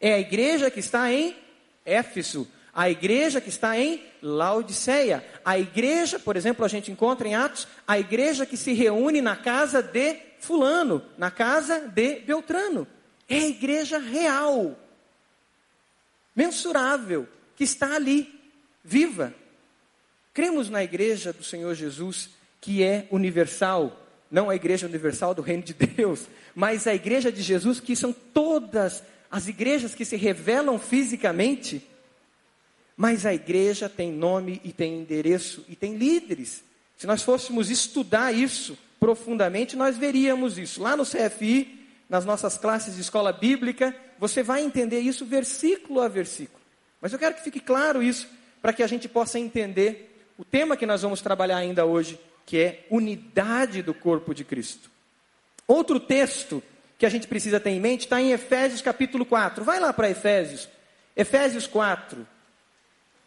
É a igreja que está em Éfeso, a igreja que está em Laodiceia, a igreja, por exemplo, a gente encontra em Atos, a igreja que se reúne na casa de Fulano, na casa de Beltrano. É a igreja real, mensurável, que está ali, viva. Cremos na igreja do Senhor Jesus, que é universal, não a igreja universal do reino de Deus, mas a igreja de Jesus, que são todas as igrejas que se revelam fisicamente, mas a igreja tem nome e tem endereço e tem líderes. Se nós fôssemos estudar isso profundamente, nós veríamos isso. Lá no CFI, nas nossas classes de escola bíblica, você vai entender isso versículo a versículo. Mas eu quero que fique claro isso, para que a gente possa entender o tema que nós vamos trabalhar ainda hoje, que é unidade do corpo de Cristo. Outro texto que a gente precisa ter em mente está em Efésios capítulo 4. Vai lá para Efésios. Efésios 4.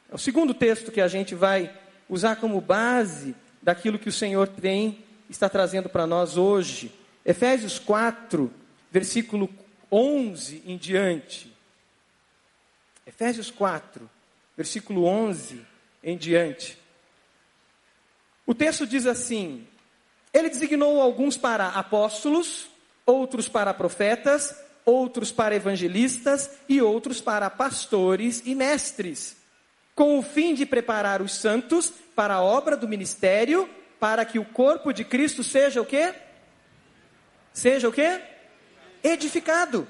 É o segundo texto que a gente vai usar como base daquilo que o Senhor tem, está trazendo para nós hoje. Efésios 4, versículo 11 em diante. Efésios 4, versículo 11 em diante. O texto diz assim: Ele designou alguns para apóstolos, outros para profetas, outros para evangelistas e outros para pastores e mestres, com o fim de preparar os santos para a obra do ministério, para que o corpo de Cristo seja o quê? Seja o quê? Edificado.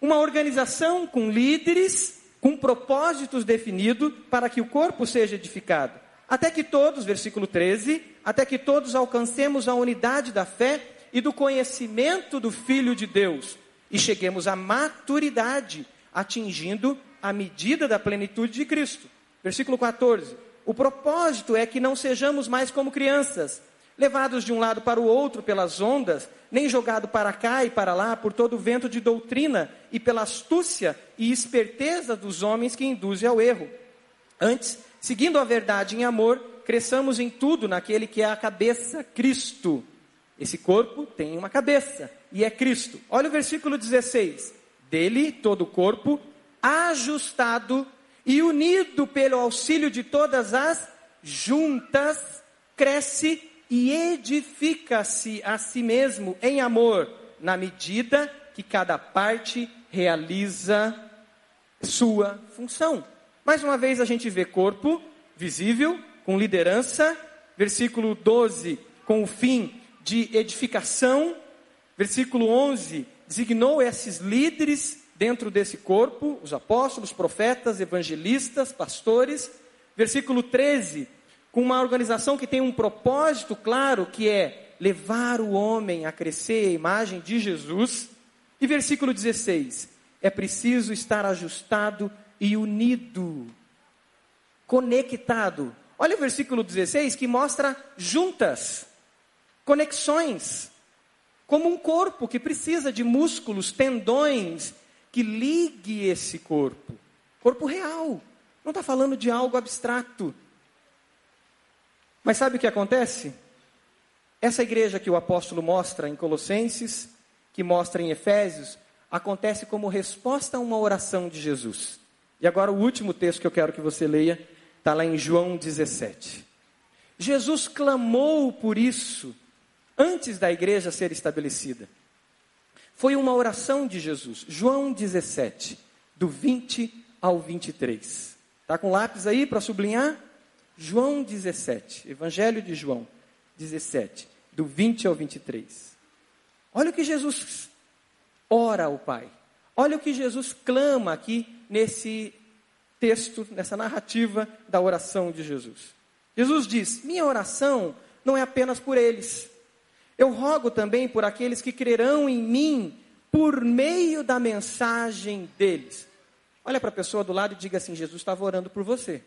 Uma organização com líderes, com propósitos definidos para que o corpo seja edificado. Até que todos, versículo 13, até que todos alcancemos a unidade da fé e do conhecimento do Filho de Deus e cheguemos à maturidade, atingindo a medida da plenitude de Cristo. Versículo 14. O propósito é que não sejamos mais como crianças, levados de um lado para o outro pelas ondas, nem jogado para cá e para lá por todo o vento de doutrina e pela astúcia e esperteza dos homens que induzem ao erro. Antes, seguindo a verdade em amor, cresçamos em tudo naquele que é a cabeça, Cristo. Esse corpo tem uma cabeça e é Cristo. Olha o versículo 16. Dele, todo o corpo, ajustado e unido pelo auxílio de todas as juntas, cresce e edifica-se a si mesmo em amor, na medida que cada parte realiza sua função. Mais uma vez a gente vê corpo visível, com liderança, versículo 12, com o fim de edificação, Versículo 11: designou esses líderes dentro desse corpo, os apóstolos, profetas, evangelistas, pastores. Versículo 13: com uma organização que tem um propósito claro, que é levar o homem a crescer a imagem de Jesus. E versículo 16: é preciso estar ajustado e unido, conectado. Olha o versículo 16 que mostra juntas, conexões como um corpo que precisa de músculos, tendões, que ligue esse corpo. Corpo real. Não está falando de algo abstrato. Mas sabe o que acontece? Essa igreja que o apóstolo mostra em Colossenses, que mostra em Efésios, acontece como resposta a uma oração de Jesus. E agora o último texto que eu quero que você leia está lá em João 17. Jesus clamou por isso antes da igreja ser estabelecida. Foi uma oração de Jesus, João 17, do 20 ao 23. Está com lápis aí para sublinhar? João 17, Evangelho de João 17, do 20 ao 23. Olha o que Jesus ora ao Pai. Olha o que Jesus clama aqui nesse texto, nessa narrativa da oração de Jesus. Jesus diz: Minha oração não é apenas por eles, eu rogo também por aqueles que crerão em mim por meio da mensagem deles. Olha para a pessoa do lado e diga assim: Jesus estava orando por você.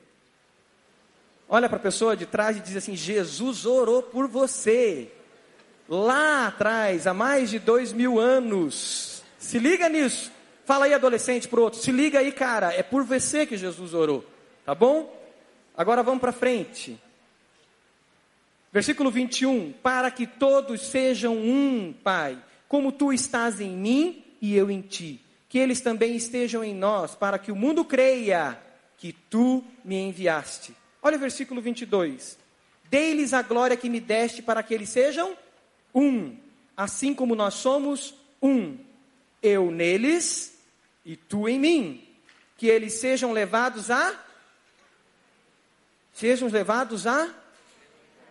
Olha para a pessoa de trás e diz assim: Jesus orou por você. Lá atrás, há mais de dois mil anos. Se liga nisso. Fala aí, adolescente, para o outro. Se liga aí, cara. É por você que Jesus orou. Tá bom? Agora vamos para frente. Versículo 21: Para que todos sejam um, Pai, como tu estás em mim e eu em ti, que eles também estejam em nós, para que o mundo creia que tu me enviaste. Olha o versículo 22. Dei-lhes a glória que me deste para que eles sejam um, assim como nós somos um. Eu neles e tu em mim. Que eles sejam levados a sejam levados a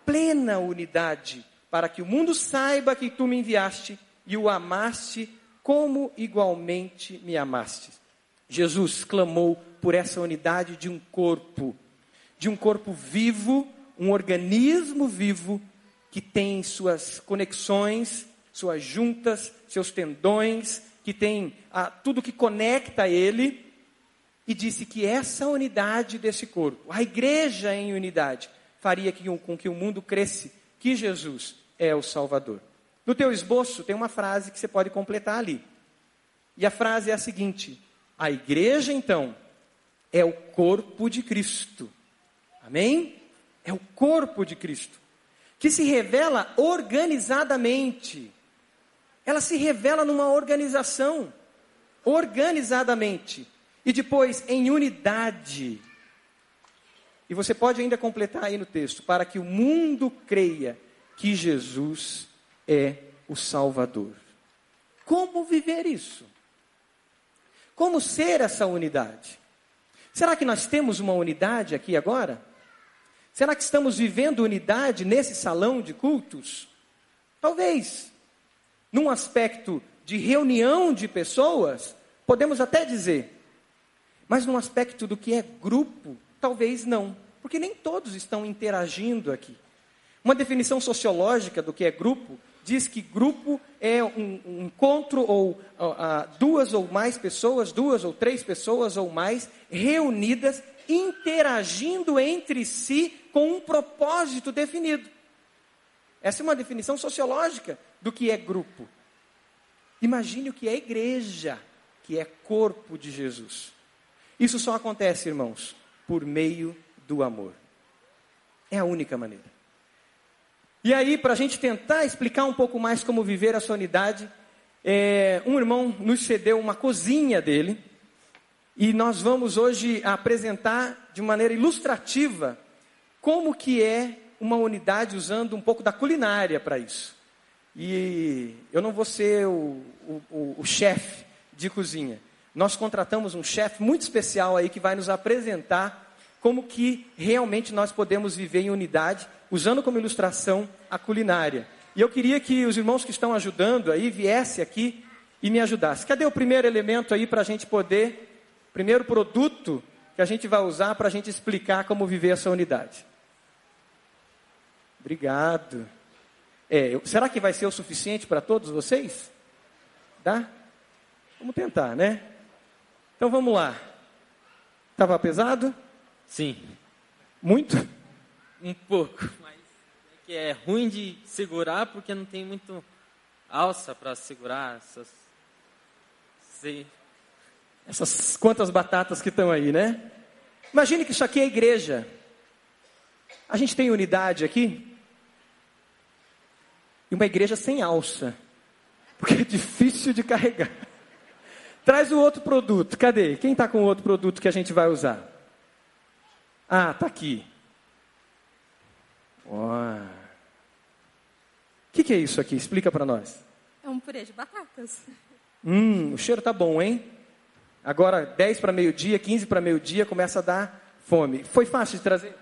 plena unidade, para que o mundo saiba que tu me enviaste e o amaste como igualmente me amaste. Jesus clamou por essa unidade de um corpo, de um corpo vivo, um organismo vivo que tem suas conexões, suas juntas, seus tendões, que tem ah, tudo que conecta ele, e disse que essa unidade desse corpo, a igreja em unidade, faria com que o mundo cresce que Jesus é o Salvador. No teu esboço tem uma frase que você pode completar ali. E a frase é a seguinte: A igreja, então, é o corpo de Cristo, Amém? É o corpo de Cristo, que se revela organizadamente. Ela se revela numa organização, organizadamente, e depois em unidade. E você pode ainda completar aí no texto, para que o mundo creia que Jesus é o Salvador. Como viver isso? Como ser essa unidade? Será que nós temos uma unidade aqui agora? Será que estamos vivendo unidade nesse salão de cultos? Talvez. Num aspecto de reunião de pessoas, podemos até dizer. Mas num aspecto do que é grupo, talvez não. Porque nem todos estão interagindo aqui. Uma definição sociológica do que é grupo diz que grupo é um, um encontro ou uh, duas ou mais pessoas, duas ou três pessoas ou mais reunidas, interagindo entre si com um propósito definido. Essa é uma definição sociológica do que é grupo. Imagine o que é igreja, que é corpo de Jesus. Isso só acontece, irmãos, por meio do amor. É a única maneira. E aí, para a gente tentar explicar um pouco mais como viver essa unidade, é, um irmão nos cedeu uma cozinha dele, e nós vamos hoje apresentar de maneira ilustrativa como que é uma unidade usando um pouco da culinária para isso. E eu não vou ser o, o, o chefe de cozinha. Nós contratamos um chefe muito especial aí que vai nos apresentar como que realmente nós podemos viver em unidade usando como ilustração a culinária. E eu queria que os irmãos que estão ajudando aí viessem aqui e me ajudassem. Cadê o primeiro elemento aí para a gente poder, primeiro produto que a gente vai usar para a gente explicar como viver essa unidade? Obrigado. É, será que vai ser o suficiente para todos vocês? Dá? Vamos tentar, né? Então vamos lá. Estava pesado? Sim. Muito? Um pouco que é ruim de segurar porque não tem muito alça para segurar essas. Sei. Essas quantas batatas que estão aí, né? Imagine que isso aqui é igreja. A gente tem unidade aqui. E uma igreja sem alça. Porque é difícil de carregar. Traz o outro produto. Cadê? Quem está com o outro produto que a gente vai usar? Ah, está aqui. O que, que é isso aqui? Explica para nós. É um purê de batatas. Hum, o cheiro tá bom, hein? Agora, 10 para meio-dia, 15 para meio-dia, começa a dar fome. Foi fácil de trazer?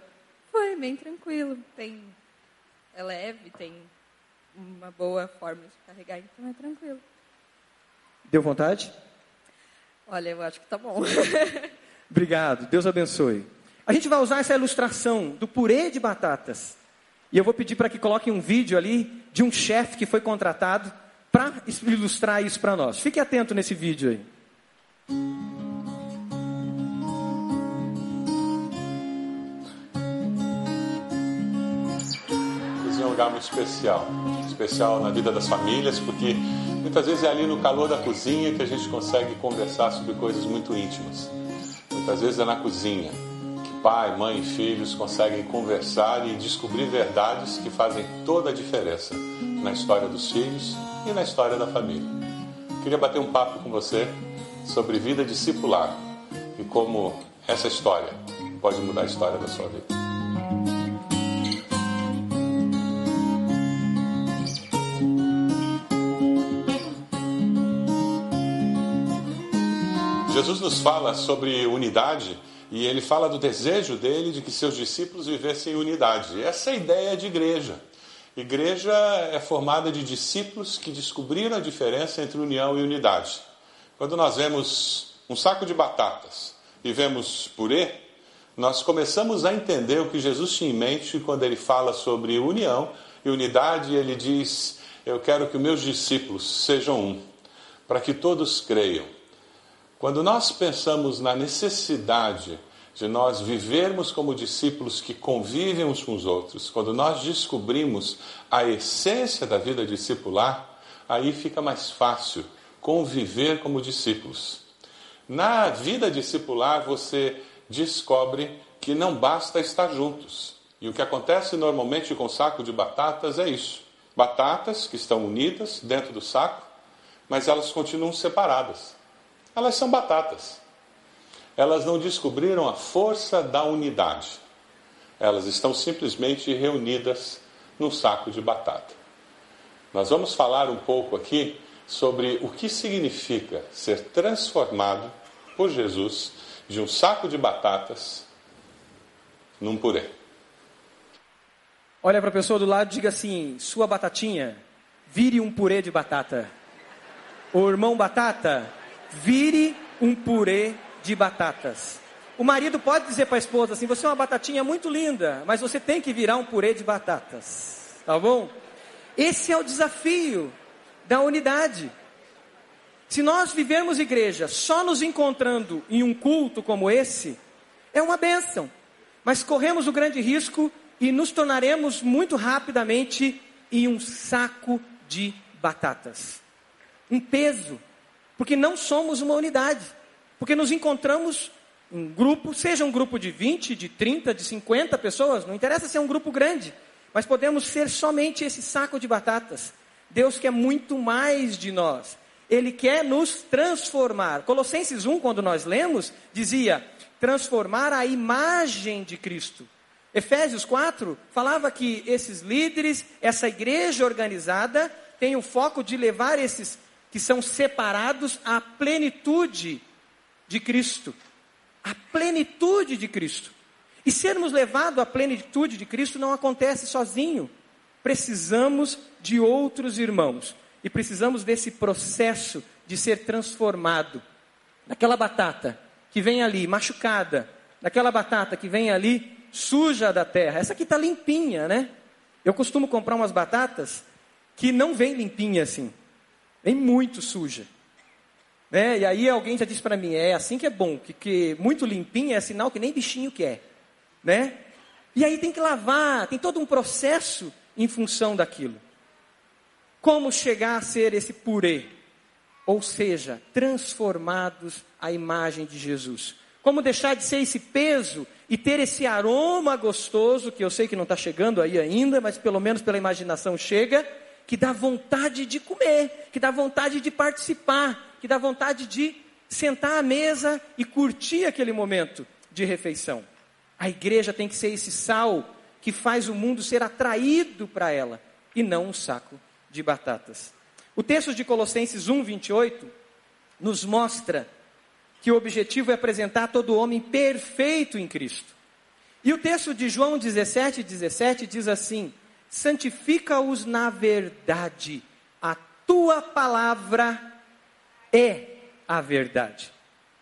Foi, bem tranquilo. Tem, é leve, tem uma boa forma de carregar, então é tranquilo. Deu vontade? Olha, eu acho que tá bom. Obrigado, Deus abençoe. A gente vai usar essa ilustração do purê de batatas e eu vou pedir para que coloquem um vídeo ali de um chefe que foi contratado para ilustrar isso para nós. Fique atento nesse vídeo aí. Cozinha é um lugar muito especial. Especial na vida das famílias, porque muitas vezes é ali no calor da cozinha que a gente consegue conversar sobre coisas muito íntimas. Muitas vezes é na cozinha pai, mãe e filhos conseguem conversar e descobrir verdades que fazem toda a diferença na história dos filhos e na história da família. Queria bater um papo com você sobre vida discipular e como essa história pode mudar a história da sua vida. Jesus nos fala sobre unidade e ele fala do desejo dele de que seus discípulos vivessem em unidade. Essa é a ideia de igreja. Igreja é formada de discípulos que descobriram a diferença entre união e unidade. Quando nós vemos um saco de batatas e vemos purê, nós começamos a entender o que Jesus tinha em mente quando ele fala sobre união e unidade. Ele diz: Eu quero que meus discípulos sejam um, para que todos creiam quando nós pensamos na necessidade de nós vivermos como discípulos que convivem uns com os outros, quando nós descobrimos a essência da vida discipular, aí fica mais fácil conviver como discípulos. Na vida discipular, você descobre que não basta estar juntos. E o que acontece normalmente com o saco de batatas é isso: batatas que estão unidas dentro do saco, mas elas continuam separadas. Elas são batatas. Elas não descobriram a força da unidade. Elas estão simplesmente reunidas num saco de batata. Nós vamos falar um pouco aqui sobre o que significa ser transformado por Jesus de um saco de batatas num purê. Olha para a pessoa do lado e diga assim: sua batatinha, vire um purê de batata. O irmão batata, vire um purê de batatas. O marido pode dizer para a esposa assim: você é uma batatinha muito linda, mas você tem que virar um purê de batatas. Tá bom? Esse é o desafio da unidade. Se nós vivermos igreja só nos encontrando em um culto como esse, é uma bênção. Mas corremos o grande risco e nos tornaremos muito rapidamente em um saco de batatas. Um peso. Porque não somos uma unidade. Porque nos encontramos em grupo, seja um grupo de 20, de 30, de 50 pessoas, não interessa se é um grupo grande, mas podemos ser somente esse saco de batatas. Deus quer muito mais de nós. Ele quer nos transformar. Colossenses 1, quando nós lemos, dizia: transformar a imagem de Cristo. Efésios 4 falava que esses líderes, essa igreja organizada, tem o foco de levar esses que são separados à plenitude de Cristo. A plenitude de Cristo. E sermos levados à plenitude de Cristo não acontece sozinho. Precisamos de outros irmãos. E precisamos desse processo de ser transformado. Daquela batata que vem ali machucada, daquela batata que vem ali suja da terra. Essa aqui está limpinha, né? Eu costumo comprar umas batatas que não vem limpinha assim, vem muito suja. Né? E aí alguém já disse para mim, é assim que é bom, que, que muito limpinho é sinal que nem bichinho quer. Né? E aí tem que lavar, tem todo um processo em função daquilo. Como chegar a ser esse purê? Ou seja, transformados à imagem de Jesus. Como deixar de ser esse peso e ter esse aroma gostoso, que eu sei que não está chegando aí ainda, mas pelo menos pela imaginação chega, que dá vontade de comer, que dá vontade de participar, que dá vontade de sentar à mesa e curtir aquele momento de refeição. A igreja tem que ser esse sal que faz o mundo ser atraído para ela e não um saco de batatas. O texto de Colossenses 1, 28 nos mostra que o objetivo é apresentar todo homem perfeito em Cristo. E o texto de João 17, 17 diz assim: santifica-os na verdade, a tua palavra é a verdade.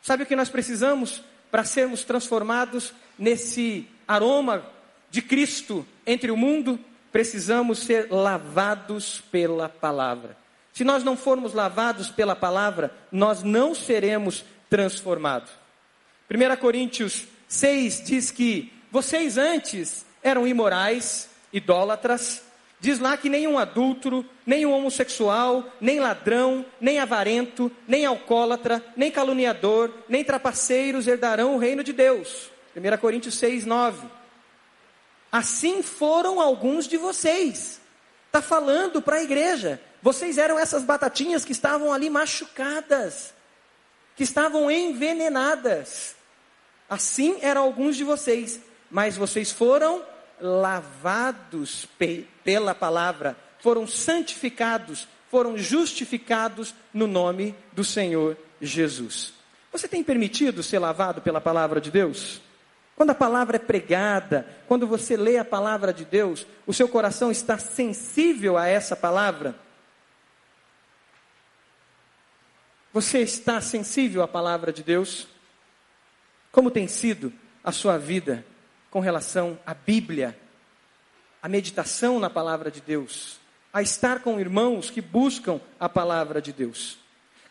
Sabe o que nós precisamos para sermos transformados nesse aroma de Cristo entre o mundo? Precisamos ser lavados pela palavra. Se nós não formos lavados pela palavra, nós não seremos transformados. 1 Coríntios 6 diz que vocês antes eram imorais, idólatras, Diz lá que nenhum adúltero, nem um homossexual, nem ladrão, nem avarento, nem alcoólatra, nem caluniador, nem trapaceiros herdarão o reino de Deus. 1 Coríntios 6, 9. Assim foram alguns de vocês. Está falando para a igreja. Vocês eram essas batatinhas que estavam ali machucadas, que estavam envenenadas. Assim eram alguns de vocês, mas vocês foram lavados pe pela palavra, foram santificados, foram justificados no nome do Senhor Jesus. Você tem permitido ser lavado pela palavra de Deus? Quando a palavra é pregada, quando você lê a palavra de Deus, o seu coração está sensível a essa palavra? Você está sensível à palavra de Deus? Como tem sido a sua vida com relação à Bíblia, à meditação na palavra de Deus, a estar com irmãos que buscam a palavra de Deus.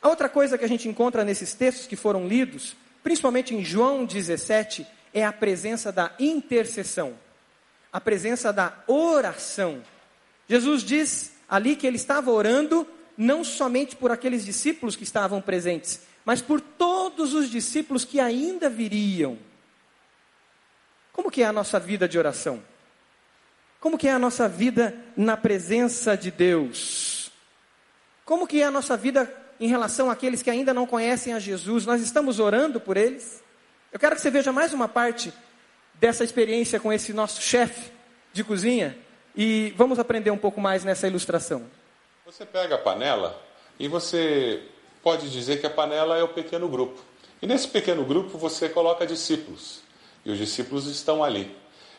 A outra coisa que a gente encontra nesses textos que foram lidos, principalmente em João 17, é a presença da intercessão, a presença da oração. Jesus diz ali que ele estava orando não somente por aqueles discípulos que estavam presentes, mas por todos os discípulos que ainda viriam. Como que é a nossa vida de oração? Como que é a nossa vida na presença de Deus? Como que é a nossa vida em relação àqueles que ainda não conhecem a Jesus? Nós estamos orando por eles? Eu quero que você veja mais uma parte dessa experiência com esse nosso chefe de cozinha e vamos aprender um pouco mais nessa ilustração. Você pega a panela e você pode dizer que a panela é o pequeno grupo. E nesse pequeno grupo você coloca discípulos. E os discípulos estão ali.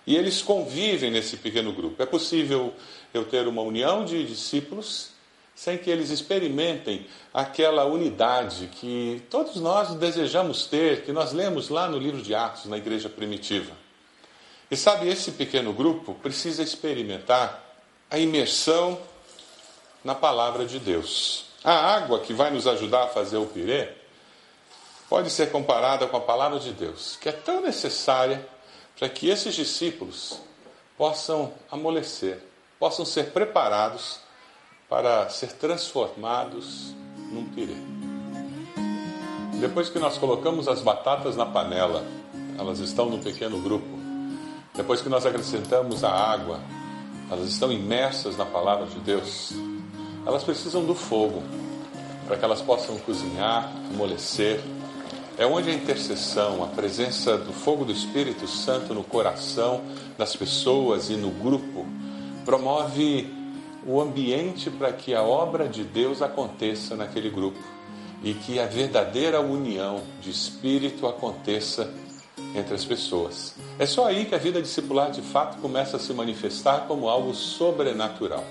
E eles convivem nesse pequeno grupo. É possível eu ter uma união de discípulos sem que eles experimentem aquela unidade que todos nós desejamos ter, que nós lemos lá no livro de Atos, na igreja primitiva. E sabe, esse pequeno grupo precisa experimentar a imersão na palavra de Deus. A água que vai nos ajudar a fazer o pirê pode ser comparada com a palavra de Deus, que é tão necessária para que esses discípulos possam amolecer, possam ser preparados para ser transformados num pirê. Depois que nós colocamos as batatas na panela, elas estão num pequeno grupo. Depois que nós acrescentamos a água, elas estão imersas na palavra de Deus elas precisam do fogo para que elas possam cozinhar, amolecer. É onde a intercessão, a presença do fogo do Espírito Santo no coração das pessoas e no grupo promove o ambiente para que a obra de Deus aconteça naquele grupo e que a verdadeira união de espírito aconteça entre as pessoas. É só aí que a vida discipular de fato começa a se manifestar como algo sobrenatural.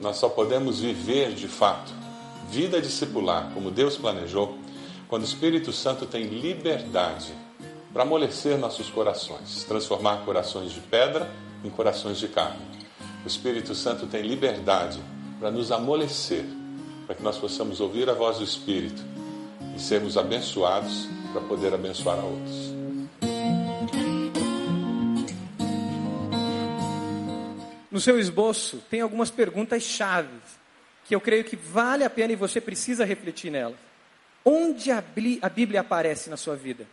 Nós só podemos viver de fato vida discipular como Deus planejou quando o Espírito Santo tem liberdade para amolecer nossos corações, transformar corações de pedra em corações de carne. O Espírito Santo tem liberdade para nos amolecer, para que nós possamos ouvir a voz do Espírito e sermos abençoados para poder abençoar a outros. No seu esboço tem algumas perguntas chaves que eu creio que vale a pena e você precisa refletir nelas. Onde a Bíblia aparece na sua vida?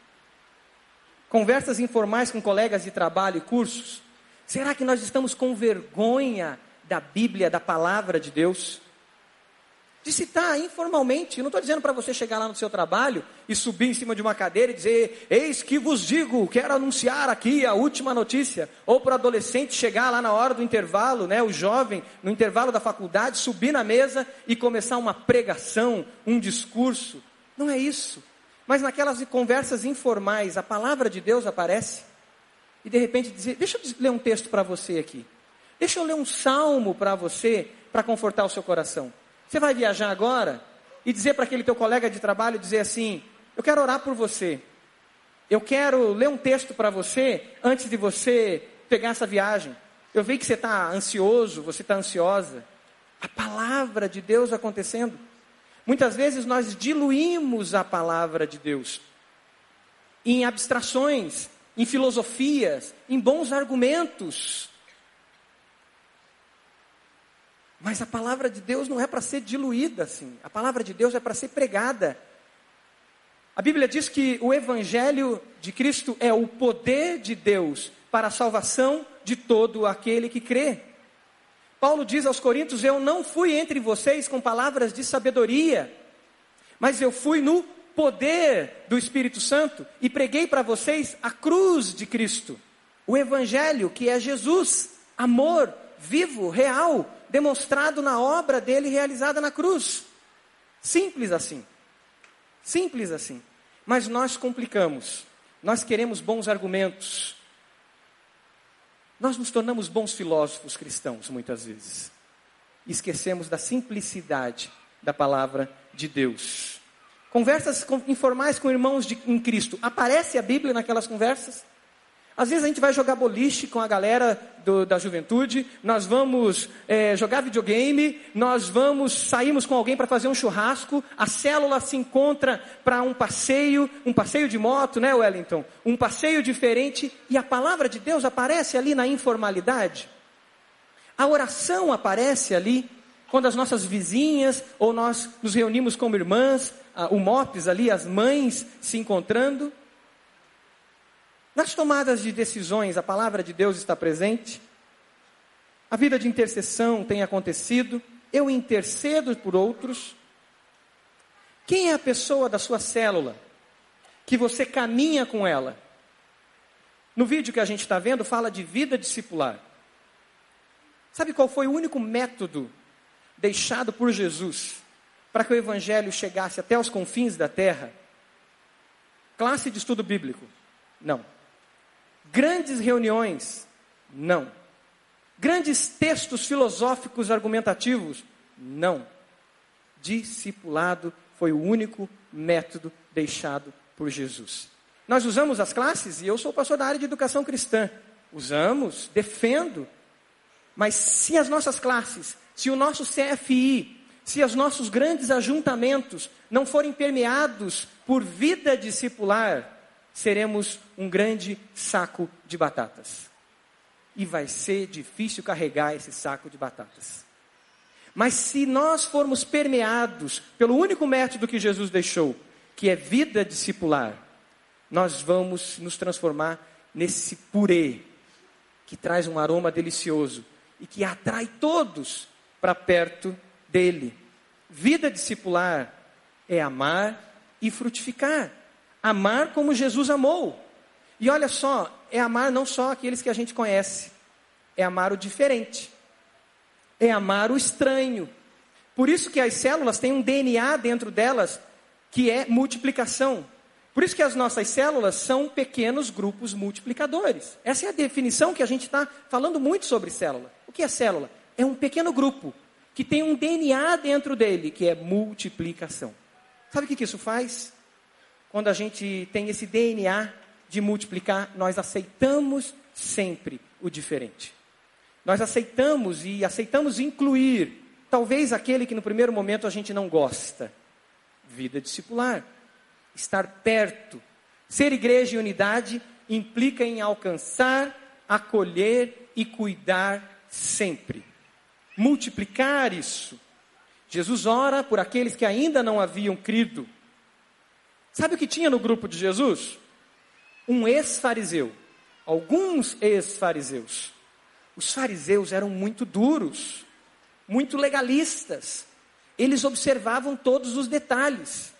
Conversas informais com colegas de trabalho e cursos? Será que nós estamos com vergonha da Bíblia, da palavra de Deus? de citar informalmente. Não estou dizendo para você chegar lá no seu trabalho e subir em cima de uma cadeira e dizer: Eis que vos digo, quero anunciar aqui a última notícia. Ou para o adolescente chegar lá na hora do intervalo, né, o jovem, no intervalo da faculdade, subir na mesa e começar uma pregação, um discurso. Não é isso. Mas naquelas conversas informais, a palavra de Deus aparece e de repente dizer: Deixa eu ler um texto para você aqui. Deixa eu ler um salmo para você, para confortar o seu coração. Você vai viajar agora e dizer para aquele teu colega de trabalho, dizer assim, eu quero orar por você. Eu quero ler um texto para você antes de você pegar essa viagem. Eu vejo que você está ansioso, você está ansiosa. A palavra de Deus acontecendo. Muitas vezes nós diluímos a palavra de Deus em abstrações, em filosofias, em bons argumentos. Mas a palavra de Deus não é para ser diluída assim. A palavra de Deus é para ser pregada. A Bíblia diz que o Evangelho de Cristo é o poder de Deus para a salvação de todo aquele que crê. Paulo diz aos Coríntios: Eu não fui entre vocês com palavras de sabedoria, mas eu fui no poder do Espírito Santo e preguei para vocês a cruz de Cristo, o Evangelho que é Jesus, amor vivo, real, demonstrado na obra dele realizada na cruz. Simples assim. Simples assim. Mas nós complicamos. Nós queremos bons argumentos. Nós nos tornamos bons filósofos cristãos muitas vezes. Esquecemos da simplicidade da palavra de Deus. Conversas informais com irmãos de, em Cristo. Aparece a Bíblia naquelas conversas? Às vezes a gente vai jogar boliche com a galera do, da juventude, nós vamos é, jogar videogame, nós vamos saímos com alguém para fazer um churrasco, a célula se encontra para um passeio, um passeio de moto, né, Wellington? Um passeio diferente e a palavra de Deus aparece ali na informalidade. A oração aparece ali quando as nossas vizinhas ou nós nos reunimos como irmãs, o MOPS ali, as mães se encontrando. Nas tomadas de decisões, a palavra de Deus está presente. A vida de intercessão tem acontecido. Eu intercedo por outros. Quem é a pessoa da sua célula que você caminha com ela? No vídeo que a gente está vendo, fala de vida discipular. Sabe qual foi o único método deixado por Jesus para que o evangelho chegasse até os confins da terra? Classe de estudo bíblico? Não. Grandes reuniões? Não. Grandes textos filosóficos argumentativos? Não. Discipulado foi o único método deixado por Jesus. Nós usamos as classes, e eu sou pastor da área de educação cristã. Usamos, defendo. Mas se as nossas classes, se o nosso CFI, se os nossos grandes ajuntamentos não forem permeados por vida discipular, seremos um grande saco de batatas. E vai ser difícil carregar esse saco de batatas. Mas se nós formos permeados pelo único método que Jesus deixou, que é vida discipular, nós vamos nos transformar nesse purê que traz um aroma delicioso e que atrai todos para perto dele. Vida discipular é amar e frutificar. Amar como Jesus amou. E olha só, é amar não só aqueles que a gente conhece, é amar o diferente, é amar o estranho. Por isso que as células têm um DNA dentro delas que é multiplicação. Por isso que as nossas células são pequenos grupos multiplicadores. Essa é a definição que a gente está falando muito sobre célula. O que é célula? É um pequeno grupo que tem um DNA dentro dele, que é multiplicação. Sabe o que isso faz? Quando a gente tem esse DNA de multiplicar, nós aceitamos sempre o diferente. Nós aceitamos e aceitamos incluir, talvez aquele que no primeiro momento a gente não gosta. Vida discipular, estar perto. Ser igreja e unidade implica em alcançar, acolher e cuidar sempre. Multiplicar isso. Jesus ora por aqueles que ainda não haviam crido Sabe o que tinha no grupo de Jesus? Um ex-fariseu. Alguns ex-fariseus. Os fariseus eram muito duros, muito legalistas. Eles observavam todos os detalhes.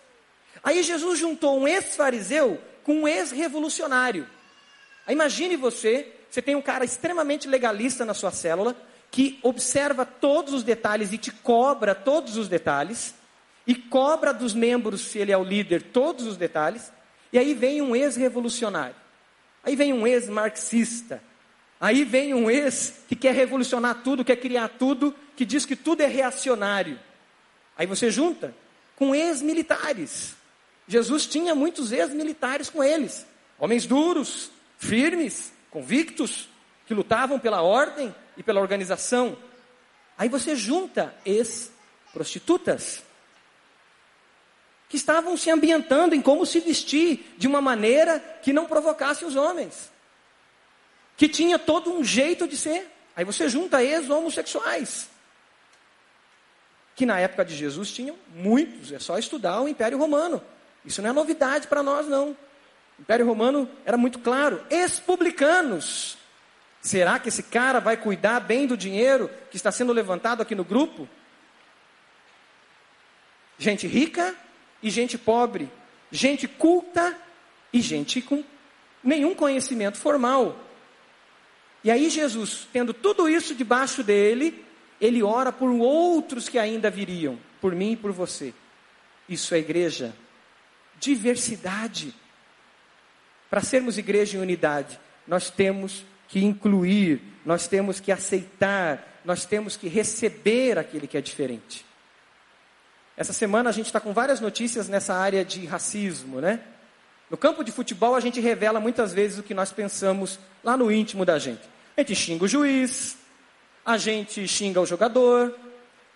Aí Jesus juntou um ex-fariseu com um ex-revolucionário. Imagine você, você tem um cara extremamente legalista na sua célula, que observa todos os detalhes e te cobra todos os detalhes e cobra dos membros, se ele é o líder, todos os detalhes. E aí vem um ex-revolucionário. Aí vem um ex-marxista. Aí vem um ex que quer revolucionar tudo, quer criar tudo, que diz que tudo é reacionário. Aí você junta com ex-militares. Jesus tinha muitos ex-militares com eles. Homens duros, firmes, convictos, que lutavam pela ordem e pela organização. Aí você junta ex-prostitutas que estavam se ambientando em como se vestir de uma maneira que não provocasse os homens. Que tinha todo um jeito de ser. Aí você junta ex-homossexuais. Que na época de Jesus tinham muitos, é só estudar o Império Romano. Isso não é novidade para nós, não. O Império Romano era muito claro. Ex-publicanos. Será que esse cara vai cuidar bem do dinheiro que está sendo levantado aqui no grupo? Gente rica e gente pobre, gente culta e gente com nenhum conhecimento formal. E aí Jesus, tendo tudo isso debaixo dele, ele ora por outros que ainda viriam, por mim e por você. Isso é igreja. Diversidade. Para sermos igreja em unidade, nós temos que incluir, nós temos que aceitar, nós temos que receber aquele que é diferente. Essa semana a gente está com várias notícias nessa área de racismo, né? No campo de futebol a gente revela muitas vezes o que nós pensamos lá no íntimo da gente. A gente xinga o juiz, a gente xinga o jogador,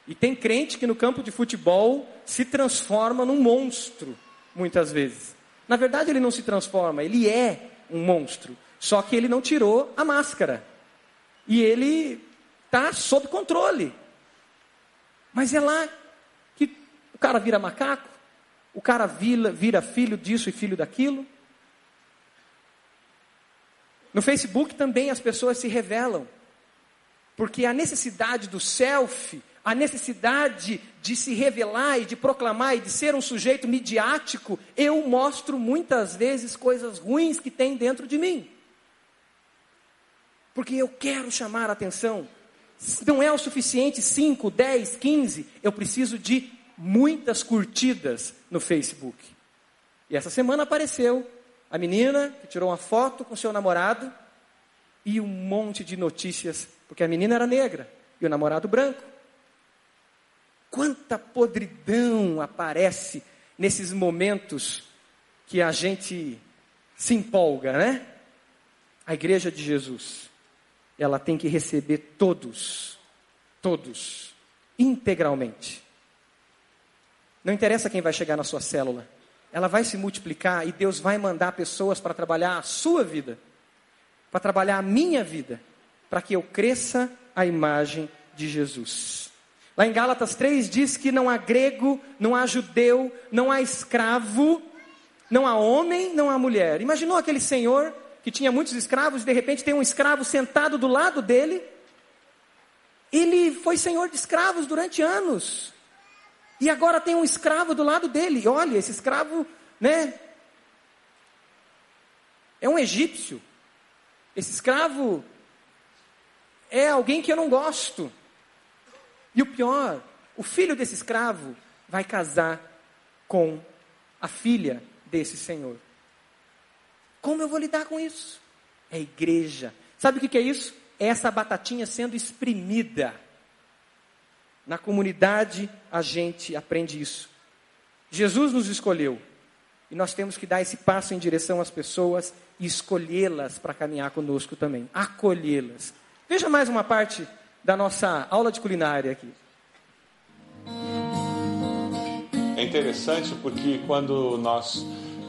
e tem crente que no campo de futebol se transforma num monstro, muitas vezes. Na verdade, ele não se transforma, ele é um monstro. Só que ele não tirou a máscara. E ele está sob controle. Mas é lá cara vira macaco, o cara vira, vira filho disso e filho daquilo. No Facebook também as pessoas se revelam. Porque a necessidade do selfie, a necessidade de se revelar e de proclamar e de ser um sujeito midiático, eu mostro muitas vezes coisas ruins que tem dentro de mim. Porque eu quero chamar a atenção. Não é o suficiente 5, 10, 15, eu preciso de muitas curtidas no Facebook. E essa semana apareceu a menina que tirou uma foto com seu namorado e um monte de notícias, porque a menina era negra e o namorado branco. Quanta podridão aparece nesses momentos que a gente se empolga, né? A igreja de Jesus, ela tem que receber todos, todos, integralmente. Não interessa quem vai chegar na sua célula, ela vai se multiplicar e Deus vai mandar pessoas para trabalhar a sua vida, para trabalhar a minha vida, para que eu cresça a imagem de Jesus. Lá em Gálatas 3 diz que não há grego, não há judeu, não há escravo, não há homem, não há mulher. Imaginou aquele senhor que tinha muitos escravos e de repente tem um escravo sentado do lado dele? Ele foi senhor de escravos durante anos. E agora tem um escravo do lado dele. Olha, esse escravo, né? É um egípcio. Esse escravo é alguém que eu não gosto. E o pior, o filho desse escravo vai casar com a filha desse senhor. Como eu vou lidar com isso? É igreja. Sabe o que é isso? É essa batatinha sendo exprimida. Na comunidade a gente aprende isso. Jesus nos escolheu e nós temos que dar esse passo em direção às pessoas e escolhê-las para caminhar conosco também, acolhê-las. Veja mais uma parte da nossa aula de culinária aqui. É interessante porque quando nós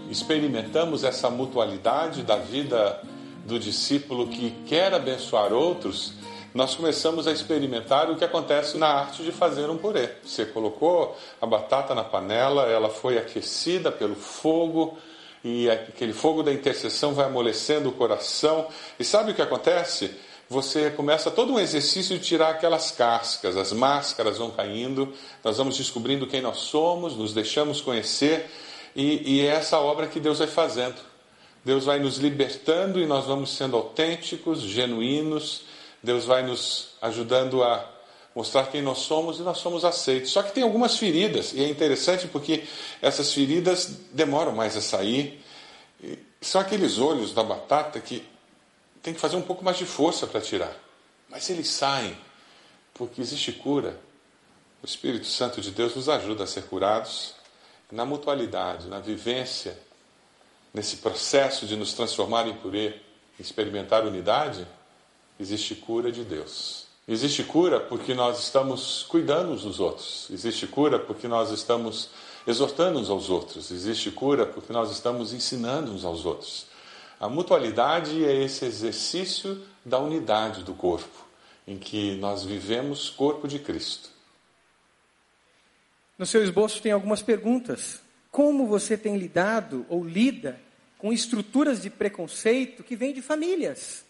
experimentamos essa mutualidade da vida do discípulo que quer abençoar outros, nós começamos a experimentar o que acontece na arte de fazer um purê. Você colocou a batata na panela, ela foi aquecida pelo fogo, e aquele fogo da intercessão vai amolecendo o coração. E sabe o que acontece? Você começa todo um exercício de tirar aquelas cascas, as máscaras vão caindo, nós vamos descobrindo quem nós somos, nos deixamos conhecer, e, e é essa obra que Deus vai fazendo. Deus vai nos libertando e nós vamos sendo autênticos, genuínos, Deus vai nos ajudando a mostrar quem nós somos e nós somos aceitos. Só que tem algumas feridas, e é interessante porque essas feridas demoram mais a sair. São aqueles olhos da batata que tem que fazer um pouco mais de força para tirar. Mas eles saem, porque existe cura. O Espírito Santo de Deus nos ajuda a ser curados na mutualidade, na vivência, nesse processo de nos transformar em purê, experimentar unidade existe cura de Deus. Existe cura porque nós estamos cuidando uns dos outros. Existe cura porque nós estamos exortando uns aos outros. Existe cura porque nós estamos ensinando uns aos outros. A mutualidade é esse exercício da unidade do corpo, em que nós vivemos corpo de Cristo. No seu esboço tem algumas perguntas. Como você tem lidado ou lida com estruturas de preconceito que vêm de famílias?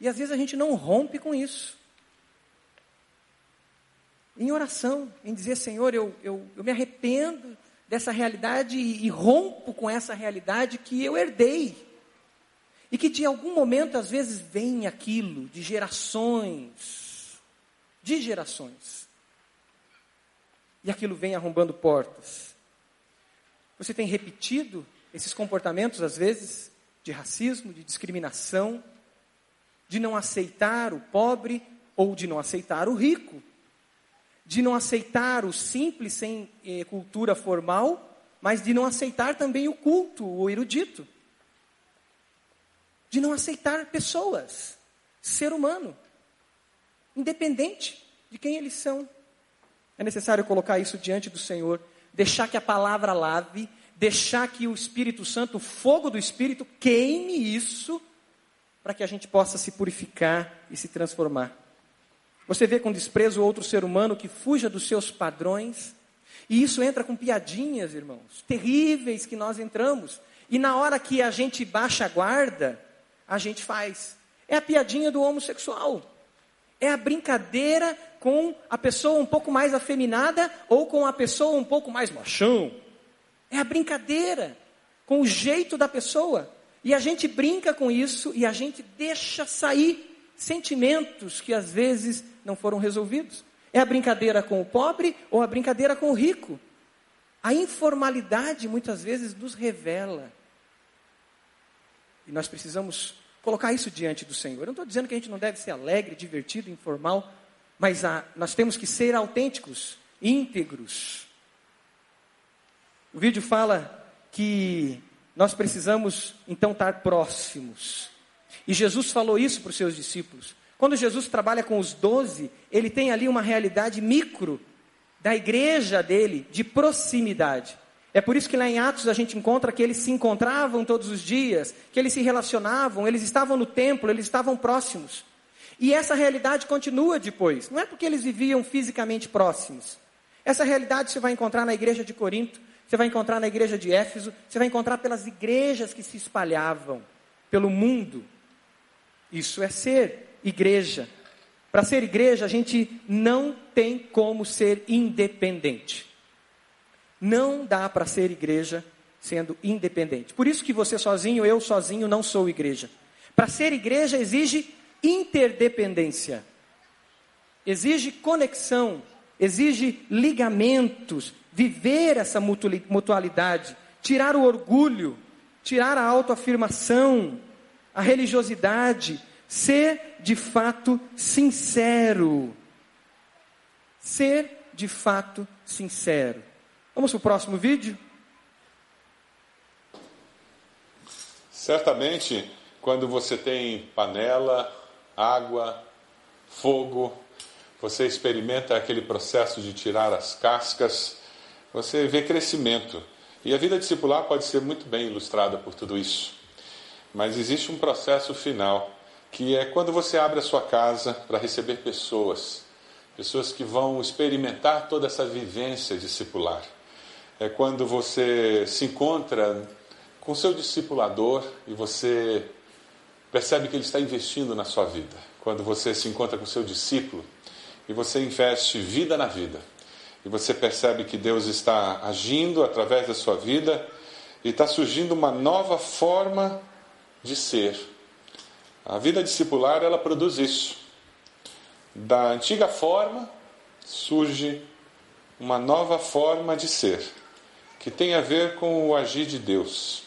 E às vezes a gente não rompe com isso. Em oração, em dizer, Senhor, eu, eu, eu me arrependo dessa realidade e, e rompo com essa realidade que eu herdei. E que de algum momento, às vezes, vem aquilo de gerações, de gerações. E aquilo vem arrombando portas. Você tem repetido esses comportamentos, às vezes, de racismo, de discriminação, de não aceitar o pobre ou de não aceitar o rico, de não aceitar o simples sem eh, cultura formal, mas de não aceitar também o culto, o erudito, de não aceitar pessoas, ser humano, independente de quem eles são. É necessário colocar isso diante do Senhor, deixar que a palavra lave, deixar que o Espírito Santo, o fogo do Espírito, queime isso para que a gente possa se purificar e se transformar. Você vê com desprezo outro ser humano que fuja dos seus padrões, e isso entra com piadinhas, irmãos, terríveis que nós entramos. E na hora que a gente baixa a guarda, a gente faz. É a piadinha do homossexual. É a brincadeira com a pessoa um pouco mais afeminada ou com a pessoa um pouco mais machão. É a brincadeira com o jeito da pessoa. E a gente brinca com isso e a gente deixa sair sentimentos que às vezes não foram resolvidos. É a brincadeira com o pobre ou a brincadeira com o rico. A informalidade muitas vezes nos revela. E nós precisamos colocar isso diante do Senhor. Eu não estou dizendo que a gente não deve ser alegre, divertido, informal, mas a, nós temos que ser autênticos, íntegros. O vídeo fala que nós precisamos então estar próximos. E Jesus falou isso para os seus discípulos. Quando Jesus trabalha com os doze, ele tem ali uma realidade micro da igreja dele, de proximidade. É por isso que lá em Atos a gente encontra que eles se encontravam todos os dias, que eles se relacionavam, eles estavam no templo, eles estavam próximos. E essa realidade continua depois. Não é porque eles viviam fisicamente próximos. Essa realidade você vai encontrar na igreja de Corinto, você vai encontrar na igreja de Éfeso, você vai encontrar pelas igrejas que se espalhavam pelo mundo. Isso é ser igreja. Para ser igreja, a gente não tem como ser independente. Não dá para ser igreja sendo independente. Por isso que você sozinho, eu sozinho não sou igreja. Para ser igreja exige interdependência. Exige conexão, exige ligamentos, viver essa mutualidade, tirar o orgulho, tirar a autoafirmação, a religiosidade, ser de fato sincero. Ser de fato sincero. Vamos para o próximo vídeo? Certamente, quando você tem panela, água, fogo, você experimenta aquele processo de tirar as cascas, você vê crescimento. E a vida discipular pode ser muito bem ilustrada por tudo isso. Mas existe um processo final, que é quando você abre a sua casa para receber pessoas, pessoas que vão experimentar toda essa vivência discipular é quando você se encontra com seu discipulador e você percebe que ele está investindo na sua vida. Quando você se encontra com seu discípulo e você investe vida na vida. E você percebe que Deus está agindo através da sua vida e está surgindo uma nova forma de ser. A vida discipular ela produz isso. Da antiga forma surge uma nova forma de ser que tem a ver com o agir de Deus.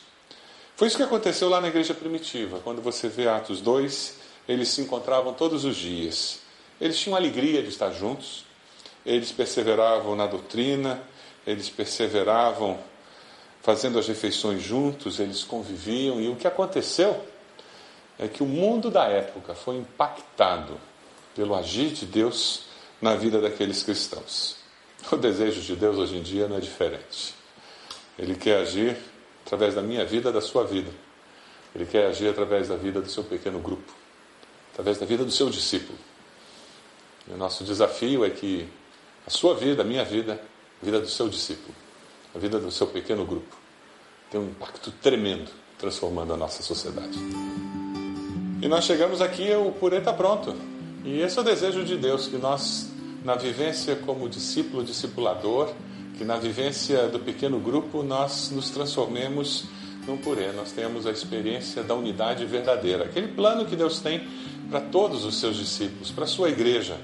Foi isso que aconteceu lá na igreja primitiva, quando você vê Atos 2, eles se encontravam todos os dias. Eles tinham alegria de estar juntos, eles perseveravam na doutrina, eles perseveravam fazendo as refeições juntos, eles conviviam, e o que aconteceu é que o mundo da época foi impactado pelo agir de Deus na vida daqueles cristãos. O desejo de Deus hoje em dia não é diferente. Ele quer agir através da minha vida, da sua vida. Ele quer agir através da vida do seu pequeno grupo, através da vida do seu discípulo. E o nosso desafio é que sua vida, a minha vida, a vida do seu discípulo, a vida do seu pequeno grupo, tem um impacto tremendo transformando a nossa sociedade. E nós chegamos aqui, o purê está pronto. E esse é o desejo de Deus, que nós, na vivência como discípulo, discipulador, que na vivência do pequeno grupo nós nos transformemos num purê, nós temos a experiência da unidade verdadeira, aquele plano que Deus tem para todos os seus discípulos, para a sua igreja.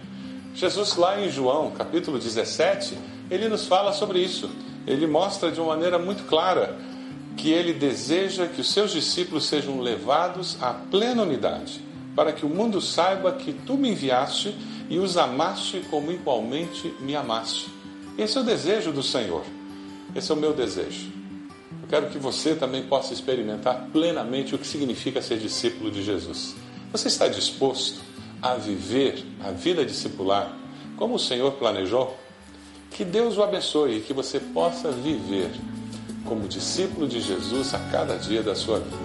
Jesus, lá em João, capítulo 17, ele nos fala sobre isso. Ele mostra de uma maneira muito clara que ele deseja que os seus discípulos sejam levados à plena unidade, para que o mundo saiba que tu me enviaste e os amaste como igualmente me amaste. Esse é o desejo do Senhor. Esse é o meu desejo. Eu quero que você também possa experimentar plenamente o que significa ser discípulo de Jesus. Você está disposto a viver a vida discipular como o Senhor planejou? Que Deus o abençoe e que você possa viver como discípulo de Jesus a cada dia da sua vida.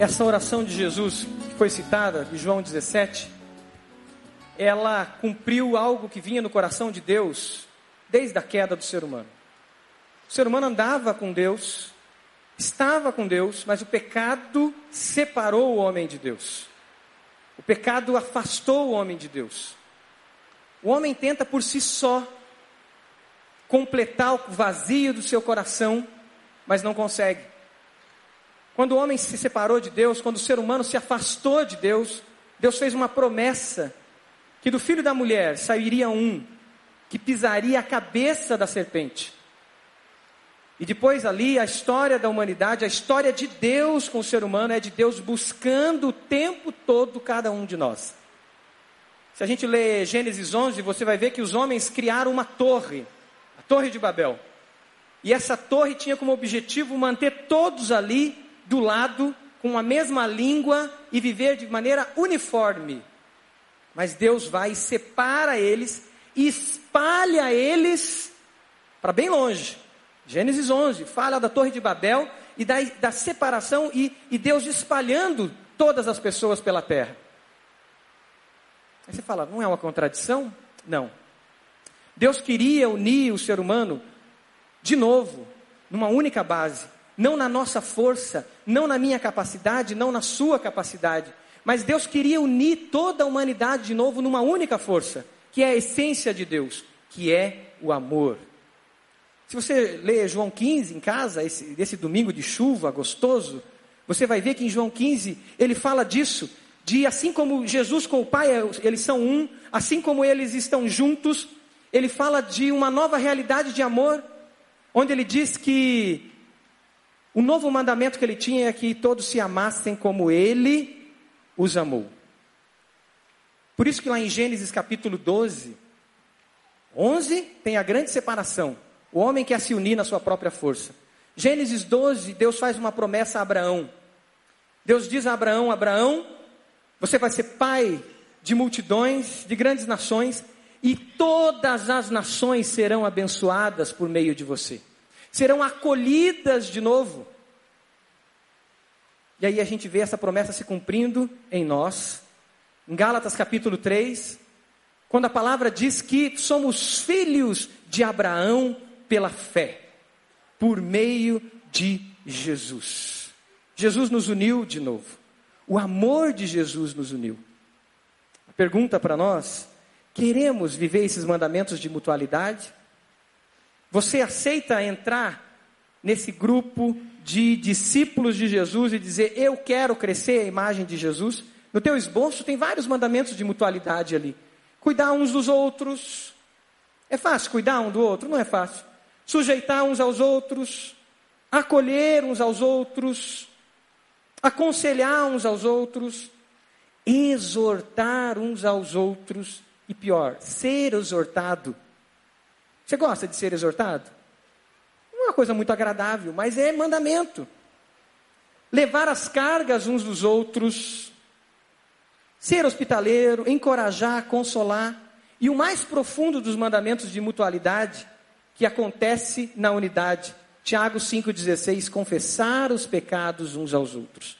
Essa oração de Jesus que foi citada, de João 17, ela cumpriu algo que vinha no coração de Deus desde a queda do ser humano. O ser humano andava com Deus, estava com Deus, mas o pecado separou o homem de Deus. O pecado afastou o homem de Deus. O homem tenta por si só completar o vazio do seu coração, mas não consegue. Quando o homem se separou de Deus, quando o ser humano se afastou de Deus, Deus fez uma promessa que do filho da mulher sairia um que pisaria a cabeça da serpente. E depois ali a história da humanidade, a história de Deus com o ser humano é de Deus buscando o tempo todo cada um de nós. Se a gente lê Gênesis 11, você vai ver que os homens criaram uma torre, a Torre de Babel. E essa torre tinha como objetivo manter todos ali do lado, com a mesma língua e viver de maneira uniforme. Mas Deus vai e separa eles e espalha eles para bem longe. Gênesis 11 fala da Torre de Babel e da, da separação e, e Deus espalhando todas as pessoas pela terra. Aí você fala, não é uma contradição? Não. Deus queria unir o ser humano de novo, numa única base, não na nossa força, não na minha capacidade, não na sua capacidade, mas Deus queria unir toda a humanidade de novo numa única força, que é a essência de Deus, que é o amor. Se você ler João 15 em casa, esse, esse domingo de chuva gostoso, você vai ver que em João 15 ele fala disso, de assim como Jesus com o Pai, eles são um, assim como eles estão juntos, ele fala de uma nova realidade de amor, onde ele diz que o novo mandamento que ele tinha é que todos se amassem como ele os amou. Por isso que lá em Gênesis capítulo 12, 11, tem a grande separação. O homem quer se unir na sua própria força. Gênesis 12, Deus faz uma promessa a Abraão. Deus diz a Abraão: Abraão, você vai ser pai de multidões, de grandes nações, e todas as nações serão abençoadas por meio de você. Serão acolhidas de novo. E aí a gente vê essa promessa se cumprindo em nós. Em Gálatas capítulo 3, quando a palavra diz que somos filhos de Abraão pela fé, por meio de Jesus. Jesus nos uniu de novo. O amor de Jesus nos uniu. A pergunta para nós: queremos viver esses mandamentos de mutualidade? Você aceita entrar nesse grupo de discípulos de Jesus e dizer: Eu quero crescer a imagem de Jesus? No teu esboço tem vários mandamentos de mutualidade ali. Cuidar uns dos outros. É fácil cuidar um do outro? Não é fácil. Sujeitar uns aos outros. Acolher uns aos outros aconselhar uns aos outros, exortar uns aos outros e pior, ser exortado. Você gosta de ser exortado? Não é uma coisa muito agradável, mas é mandamento. Levar as cargas uns dos outros, ser hospitaleiro, encorajar, consolar. E o mais profundo dos mandamentos de mutualidade, que acontece na unidade, Tiago 5,16, confessar os pecados uns aos outros.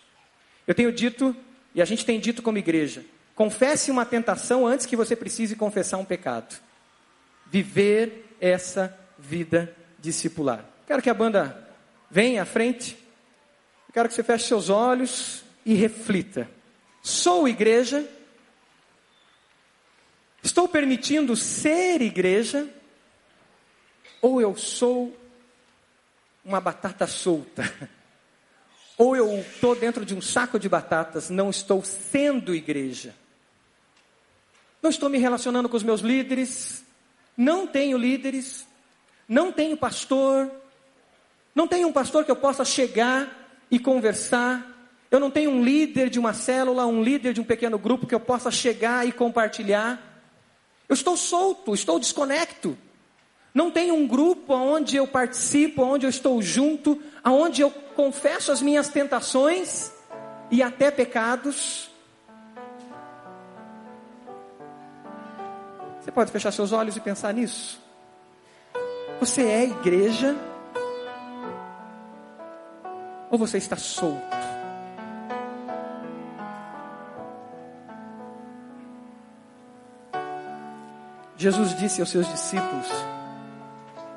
Eu tenho dito, e a gente tem dito como igreja, confesse uma tentação antes que você precise confessar um pecado. Viver essa vida discipular. Quero que a banda venha à frente. Quero que você feche seus olhos e reflita. Sou igreja? Estou permitindo ser igreja? Ou eu sou uma batata solta. Ou eu estou dentro de um saco de batatas, não estou sendo igreja. Não estou me relacionando com os meus líderes, não tenho líderes, não tenho pastor, não tenho um pastor que eu possa chegar e conversar. Eu não tenho um líder de uma célula, um líder de um pequeno grupo que eu possa chegar e compartilhar. Eu estou solto, estou desconecto. Não tem um grupo onde eu participo, onde eu estou junto, onde eu confesso as minhas tentações e até pecados. Você pode fechar seus olhos e pensar nisso? Você é igreja? Ou você está solto? Jesus disse aos seus discípulos: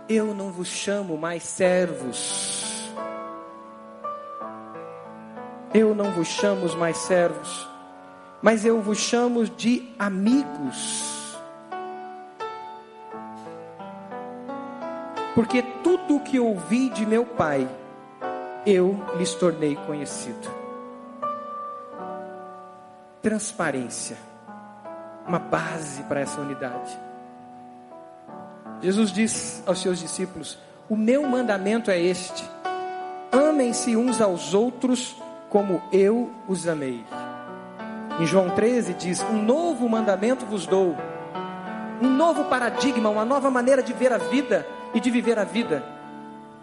Eu não vos chamo mais servos. Eu não vos chamo mais servos, mas eu vos chamo de amigos. Porque tudo o que ouvi de meu Pai, eu lhes tornei conhecido. Transparência, uma base para essa unidade. Jesus diz aos seus discípulos: O meu mandamento é este: amem-se uns aos outros como eu os amei. Em João 13 diz: Um novo mandamento vos dou, um novo paradigma, uma nova maneira de ver a vida e de viver a vida,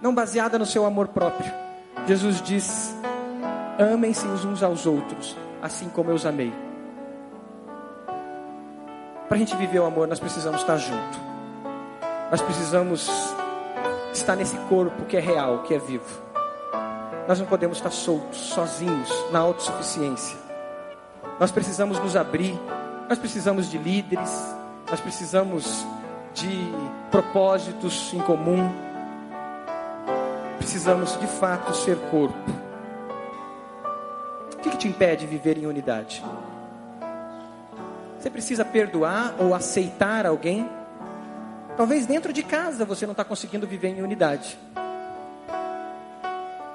não baseada no seu amor próprio. Jesus diz: Amem-se uns aos outros, assim como eu os amei. Para a gente viver o amor, nós precisamos estar junto. Nós precisamos estar nesse corpo que é real, que é vivo. Nós não podemos estar soltos, sozinhos, na autossuficiência. Nós precisamos nos abrir, nós precisamos de líderes, nós precisamos de propósitos em comum. Precisamos de fato ser corpo. O que, que te impede de viver em unidade? Você precisa perdoar ou aceitar alguém? Talvez dentro de casa você não está conseguindo viver em unidade.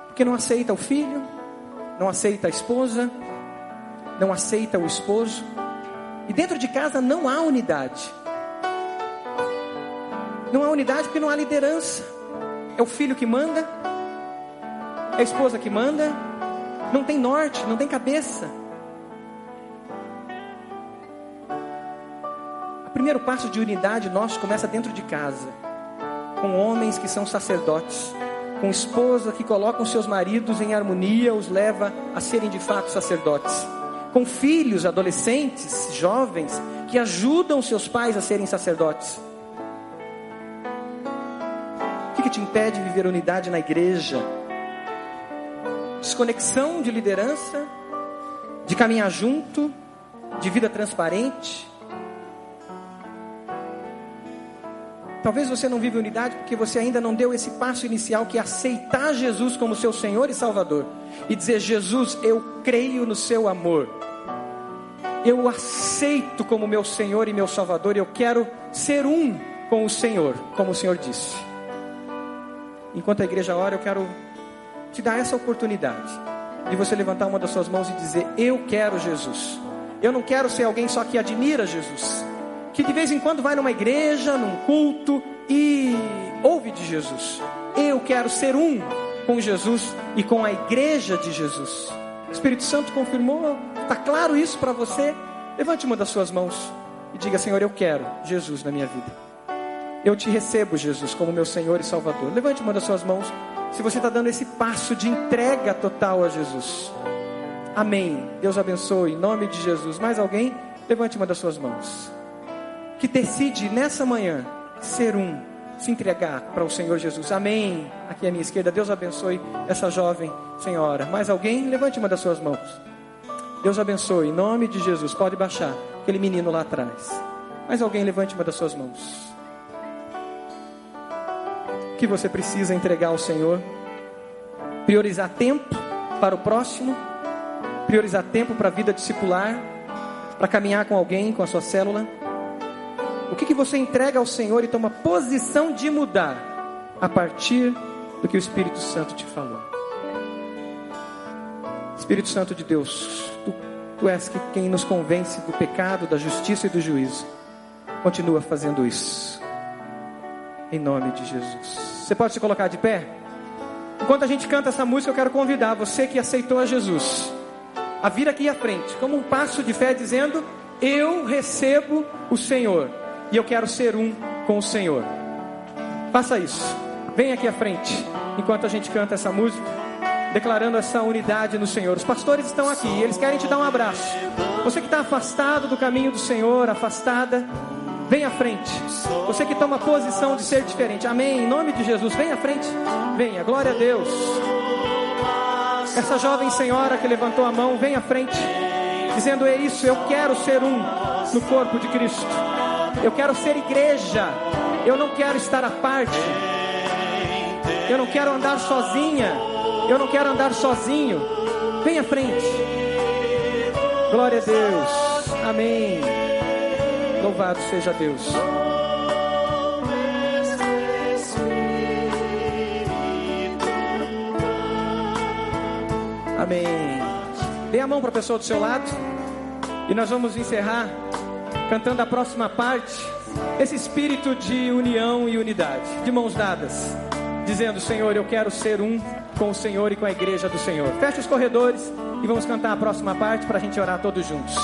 Porque não aceita o filho, não aceita a esposa, não aceita o esposo. E dentro de casa não há unidade. Não há unidade porque não há liderança. É o filho que manda, é a esposa que manda, não tem norte, não tem cabeça. O primeiro passo de unidade nosso começa dentro de casa, com homens que são sacerdotes, com esposa que colocam seus maridos em harmonia, os leva a serem de fato sacerdotes, com filhos, adolescentes, jovens que ajudam seus pais a serem sacerdotes. O que, que te impede de viver unidade na igreja? Desconexão de liderança, de caminhar junto, de vida transparente. Talvez você não vive unidade porque você ainda não deu esse passo inicial que é aceitar Jesus como seu Senhor e Salvador e dizer: Jesus, eu creio no seu amor. Eu o aceito como meu Senhor e meu Salvador. Eu quero ser um com o Senhor, como o Senhor disse. Enquanto a igreja ora, eu quero te dar essa oportunidade de você levantar uma das suas mãos e dizer: Eu quero Jesus. Eu não quero ser alguém só que admira Jesus que de vez em quando vai numa igreja, num culto e ouve de Jesus. Eu quero ser um com Jesus e com a igreja de Jesus. O Espírito Santo confirmou, está claro isso para você? Levante uma das suas mãos e diga: Senhor, eu quero Jesus na minha vida. Eu te recebo, Jesus, como meu Senhor e Salvador. Levante uma das suas mãos se você está dando esse passo de entrega total a Jesus. Amém. Deus abençoe. Em nome de Jesus. Mais alguém? Levante uma das suas mãos que decide nessa manhã ser um, se entregar para o Senhor Jesus. Amém. Aqui à minha esquerda, Deus abençoe essa jovem senhora. Mais alguém? Levante uma das suas mãos. Deus abençoe, em nome de Jesus. Pode baixar aquele menino lá atrás. Mais alguém? Levante uma das suas mãos. O que você precisa entregar ao Senhor? Priorizar tempo para o próximo, priorizar tempo para a vida discipular, para caminhar com alguém, com a sua célula. O que, que você entrega ao Senhor e toma posição de mudar a partir do que o Espírito Santo te falou? Espírito Santo de Deus, tu, tu és quem nos convence do pecado, da justiça e do juízo. Continua fazendo isso. Em nome de Jesus. Você pode se colocar de pé? Enquanto a gente canta essa música, eu quero convidar você que aceitou a Jesus a vir aqui à frente, como um passo de fé, dizendo: Eu recebo o Senhor e eu quero ser um com o Senhor. Faça isso. Vem aqui à frente, enquanto a gente canta essa música, declarando essa unidade no Senhor. Os pastores estão aqui, eles querem te dar um abraço. Você que está afastado do caminho do Senhor, afastada, vem à frente. Você que toma posição de ser diferente, amém. Em nome de Jesus, vem à frente. Venha, glória a Deus. Essa jovem senhora que levantou a mão, vem à frente, dizendo: É isso, eu quero ser um no corpo de Cristo. Eu quero ser igreja. Eu não quero estar à parte. Eu não quero andar sozinha. Eu não quero andar sozinho. Vem à frente. Glória a Deus. Amém. Louvado seja Deus. Amém. Dê a mão para a pessoa do seu lado. E nós vamos encerrar cantando a próxima parte. Esse espírito de união e unidade, de mãos dadas, dizendo: Senhor, eu quero ser um com o Senhor e com a igreja do Senhor. Feche os corredores e vamos cantar a próxima parte para a gente orar todos juntos.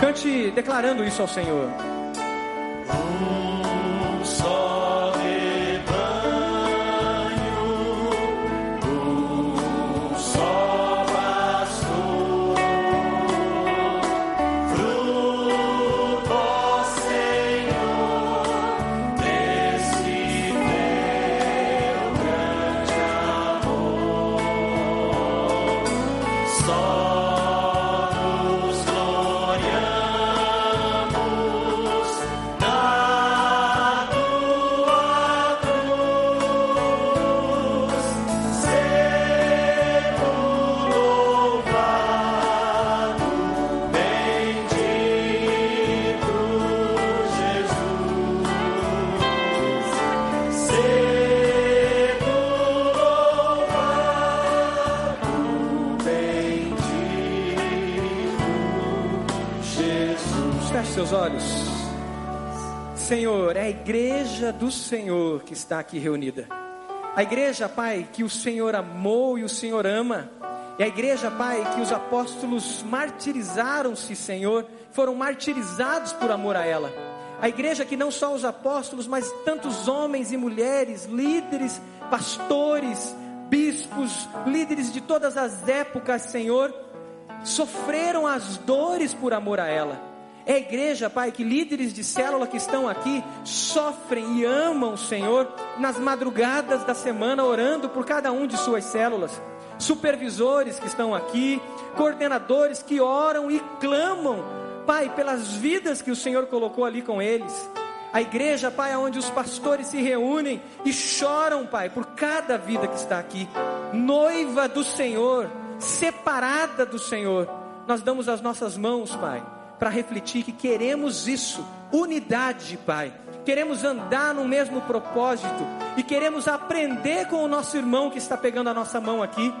Cante declarando isso ao Senhor. Senhor, é a igreja do Senhor que está aqui reunida. A igreja, Pai, que o Senhor amou e o Senhor ama. É a igreja, Pai, que os apóstolos martirizaram-se, Senhor, foram martirizados por amor a ela. A igreja que não só os apóstolos, mas tantos homens e mulheres, líderes, pastores, bispos, líderes de todas as épocas, Senhor, sofreram as dores por amor a ela. É igreja, Pai, que líderes de célula que estão aqui sofrem e amam o Senhor nas madrugadas da semana, orando por cada um de suas células. Supervisores que estão aqui, coordenadores que oram e clamam, Pai, pelas vidas que o Senhor colocou ali com eles. A igreja, Pai, onde os pastores se reúnem e choram, Pai, por cada vida que está aqui. Noiva do Senhor, separada do Senhor. Nós damos as nossas mãos, Pai, para refletir que queremos isso, unidade, Pai. Queremos andar no mesmo propósito e queremos aprender com o nosso irmão que está pegando a nossa mão aqui.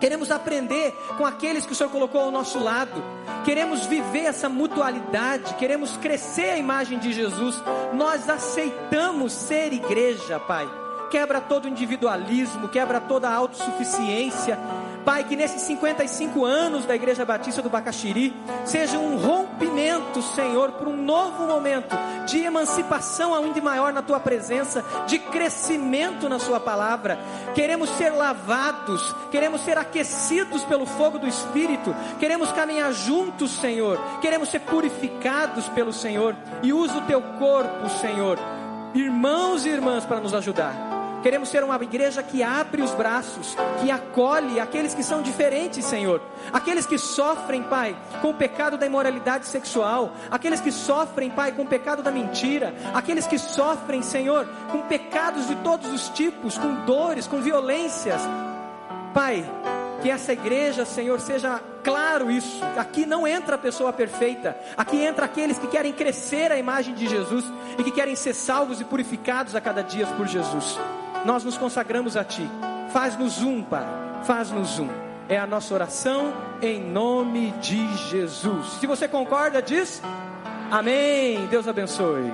Queremos aprender com aqueles que o Senhor colocou ao nosso lado. Queremos viver essa mutualidade. Queremos crescer a imagem de Jesus. Nós aceitamos ser igreja, Pai. Quebra todo individualismo, quebra toda autossuficiência. Pai, que nesses 55 anos da Igreja Batista do Bacaxiri seja um rompimento, Senhor, para um novo momento de emancipação ainda maior na tua presença, de crescimento na Sua palavra. Queremos ser lavados, queremos ser aquecidos pelo fogo do Espírito, queremos caminhar juntos, Senhor, queremos ser purificados pelo Senhor e usa o teu corpo, Senhor, irmãos e irmãs, para nos ajudar. Queremos ser uma igreja que abre os braços, que acolhe aqueles que são diferentes, Senhor. Aqueles que sofrem, Pai, com o pecado da imoralidade sexual. Aqueles que sofrem, Pai, com o pecado da mentira. Aqueles que sofrem, Senhor, com pecados de todos os tipos, com dores, com violências. Pai, que essa igreja, Senhor, seja claro isso. Aqui não entra a pessoa perfeita. Aqui entra aqueles que querem crescer a imagem de Jesus e que querem ser salvos e purificados a cada dia por Jesus. Nós nos consagramos a Ti. Faz-nos um, Pai. Faz-nos um. É a nossa oração em nome de Jesus. Se você concorda, diz Amém. Deus abençoe.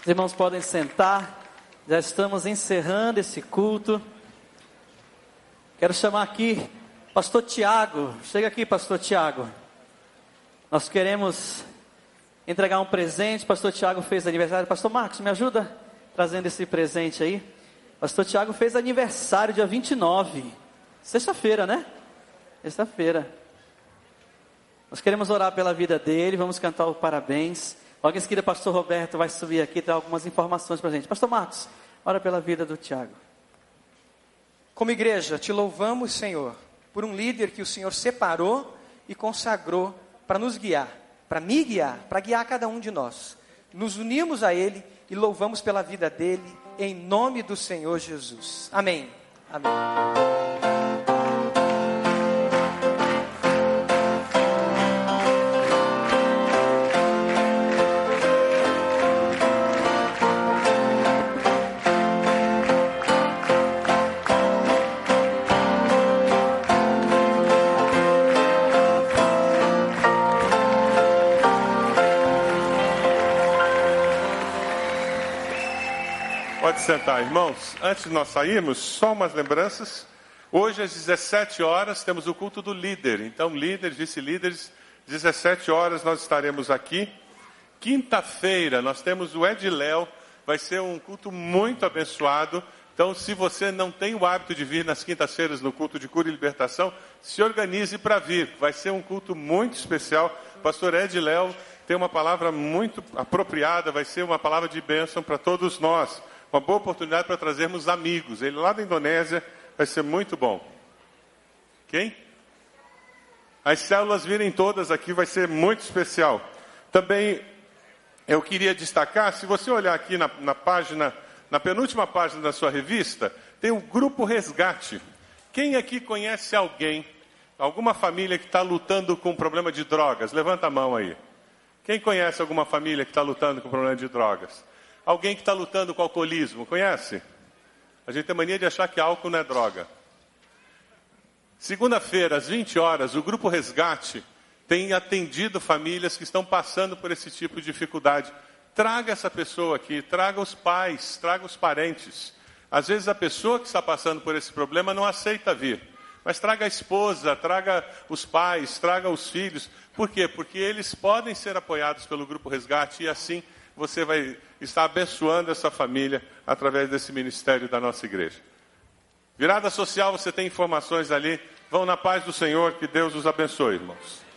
Os irmãos podem sentar. Já estamos encerrando esse culto. Quero chamar aqui Pastor Tiago. Chega aqui, Pastor Tiago. Nós queremos entregar um presente. Pastor Tiago fez aniversário. Pastor Marcos, me ajuda trazendo esse presente aí. Pastor Tiago fez aniversário dia 29. Sexta-feira, né? Sexta-feira. Nós queremos orar pela vida dele. Vamos cantar o parabéns. Logo em seguida, Pastor Roberto vai subir aqui e dar algumas informações para a gente. Pastor Marcos, Ora pela vida do Tiago. Como igreja, te louvamos, Senhor, por um líder que o Senhor separou e consagrou para nos guiar, para me guiar, para guiar cada um de nós. Nos unimos a Ele e louvamos pela vida dele, em nome do Senhor Jesus. Amém. Amém. Sentar, irmãos. Antes de nós sairmos, só umas lembranças. Hoje, às 17 horas, temos o culto do líder. Então, líderes, vice-líderes, 17 horas nós estaremos aqui. Quinta-feira, nós temos o Ediléu. Vai ser um culto muito abençoado. Então, se você não tem o hábito de vir nas quintas-feiras no culto de cura e libertação, se organize para vir. Vai ser um culto muito especial. Pastor Ed Léo tem uma palavra muito apropriada, vai ser uma palavra de bênção para todos nós uma boa oportunidade para trazermos amigos. Ele lá da Indonésia vai ser muito bom. Quem? As células virem todas aqui vai ser muito especial. Também eu queria destacar, se você olhar aqui na, na página, na penúltima página da sua revista, tem o Grupo Resgate. Quem aqui conhece alguém, alguma família que está lutando com problema de drogas? Levanta a mão aí. Quem conhece alguma família que está lutando com problema de drogas? Alguém que está lutando com alcoolismo, conhece? A gente tem mania de achar que álcool não é droga. Segunda-feira, às 20 horas, o Grupo Resgate tem atendido famílias que estão passando por esse tipo de dificuldade. Traga essa pessoa aqui, traga os pais, traga os parentes. Às vezes a pessoa que está passando por esse problema não aceita vir. Mas traga a esposa, traga os pais, traga os filhos. Por quê? Porque eles podem ser apoiados pelo Grupo Resgate e assim você vai estar abençoando essa família através desse ministério da nossa igreja. Virada social, você tem informações ali. Vão na paz do Senhor, que Deus os abençoe, irmãos.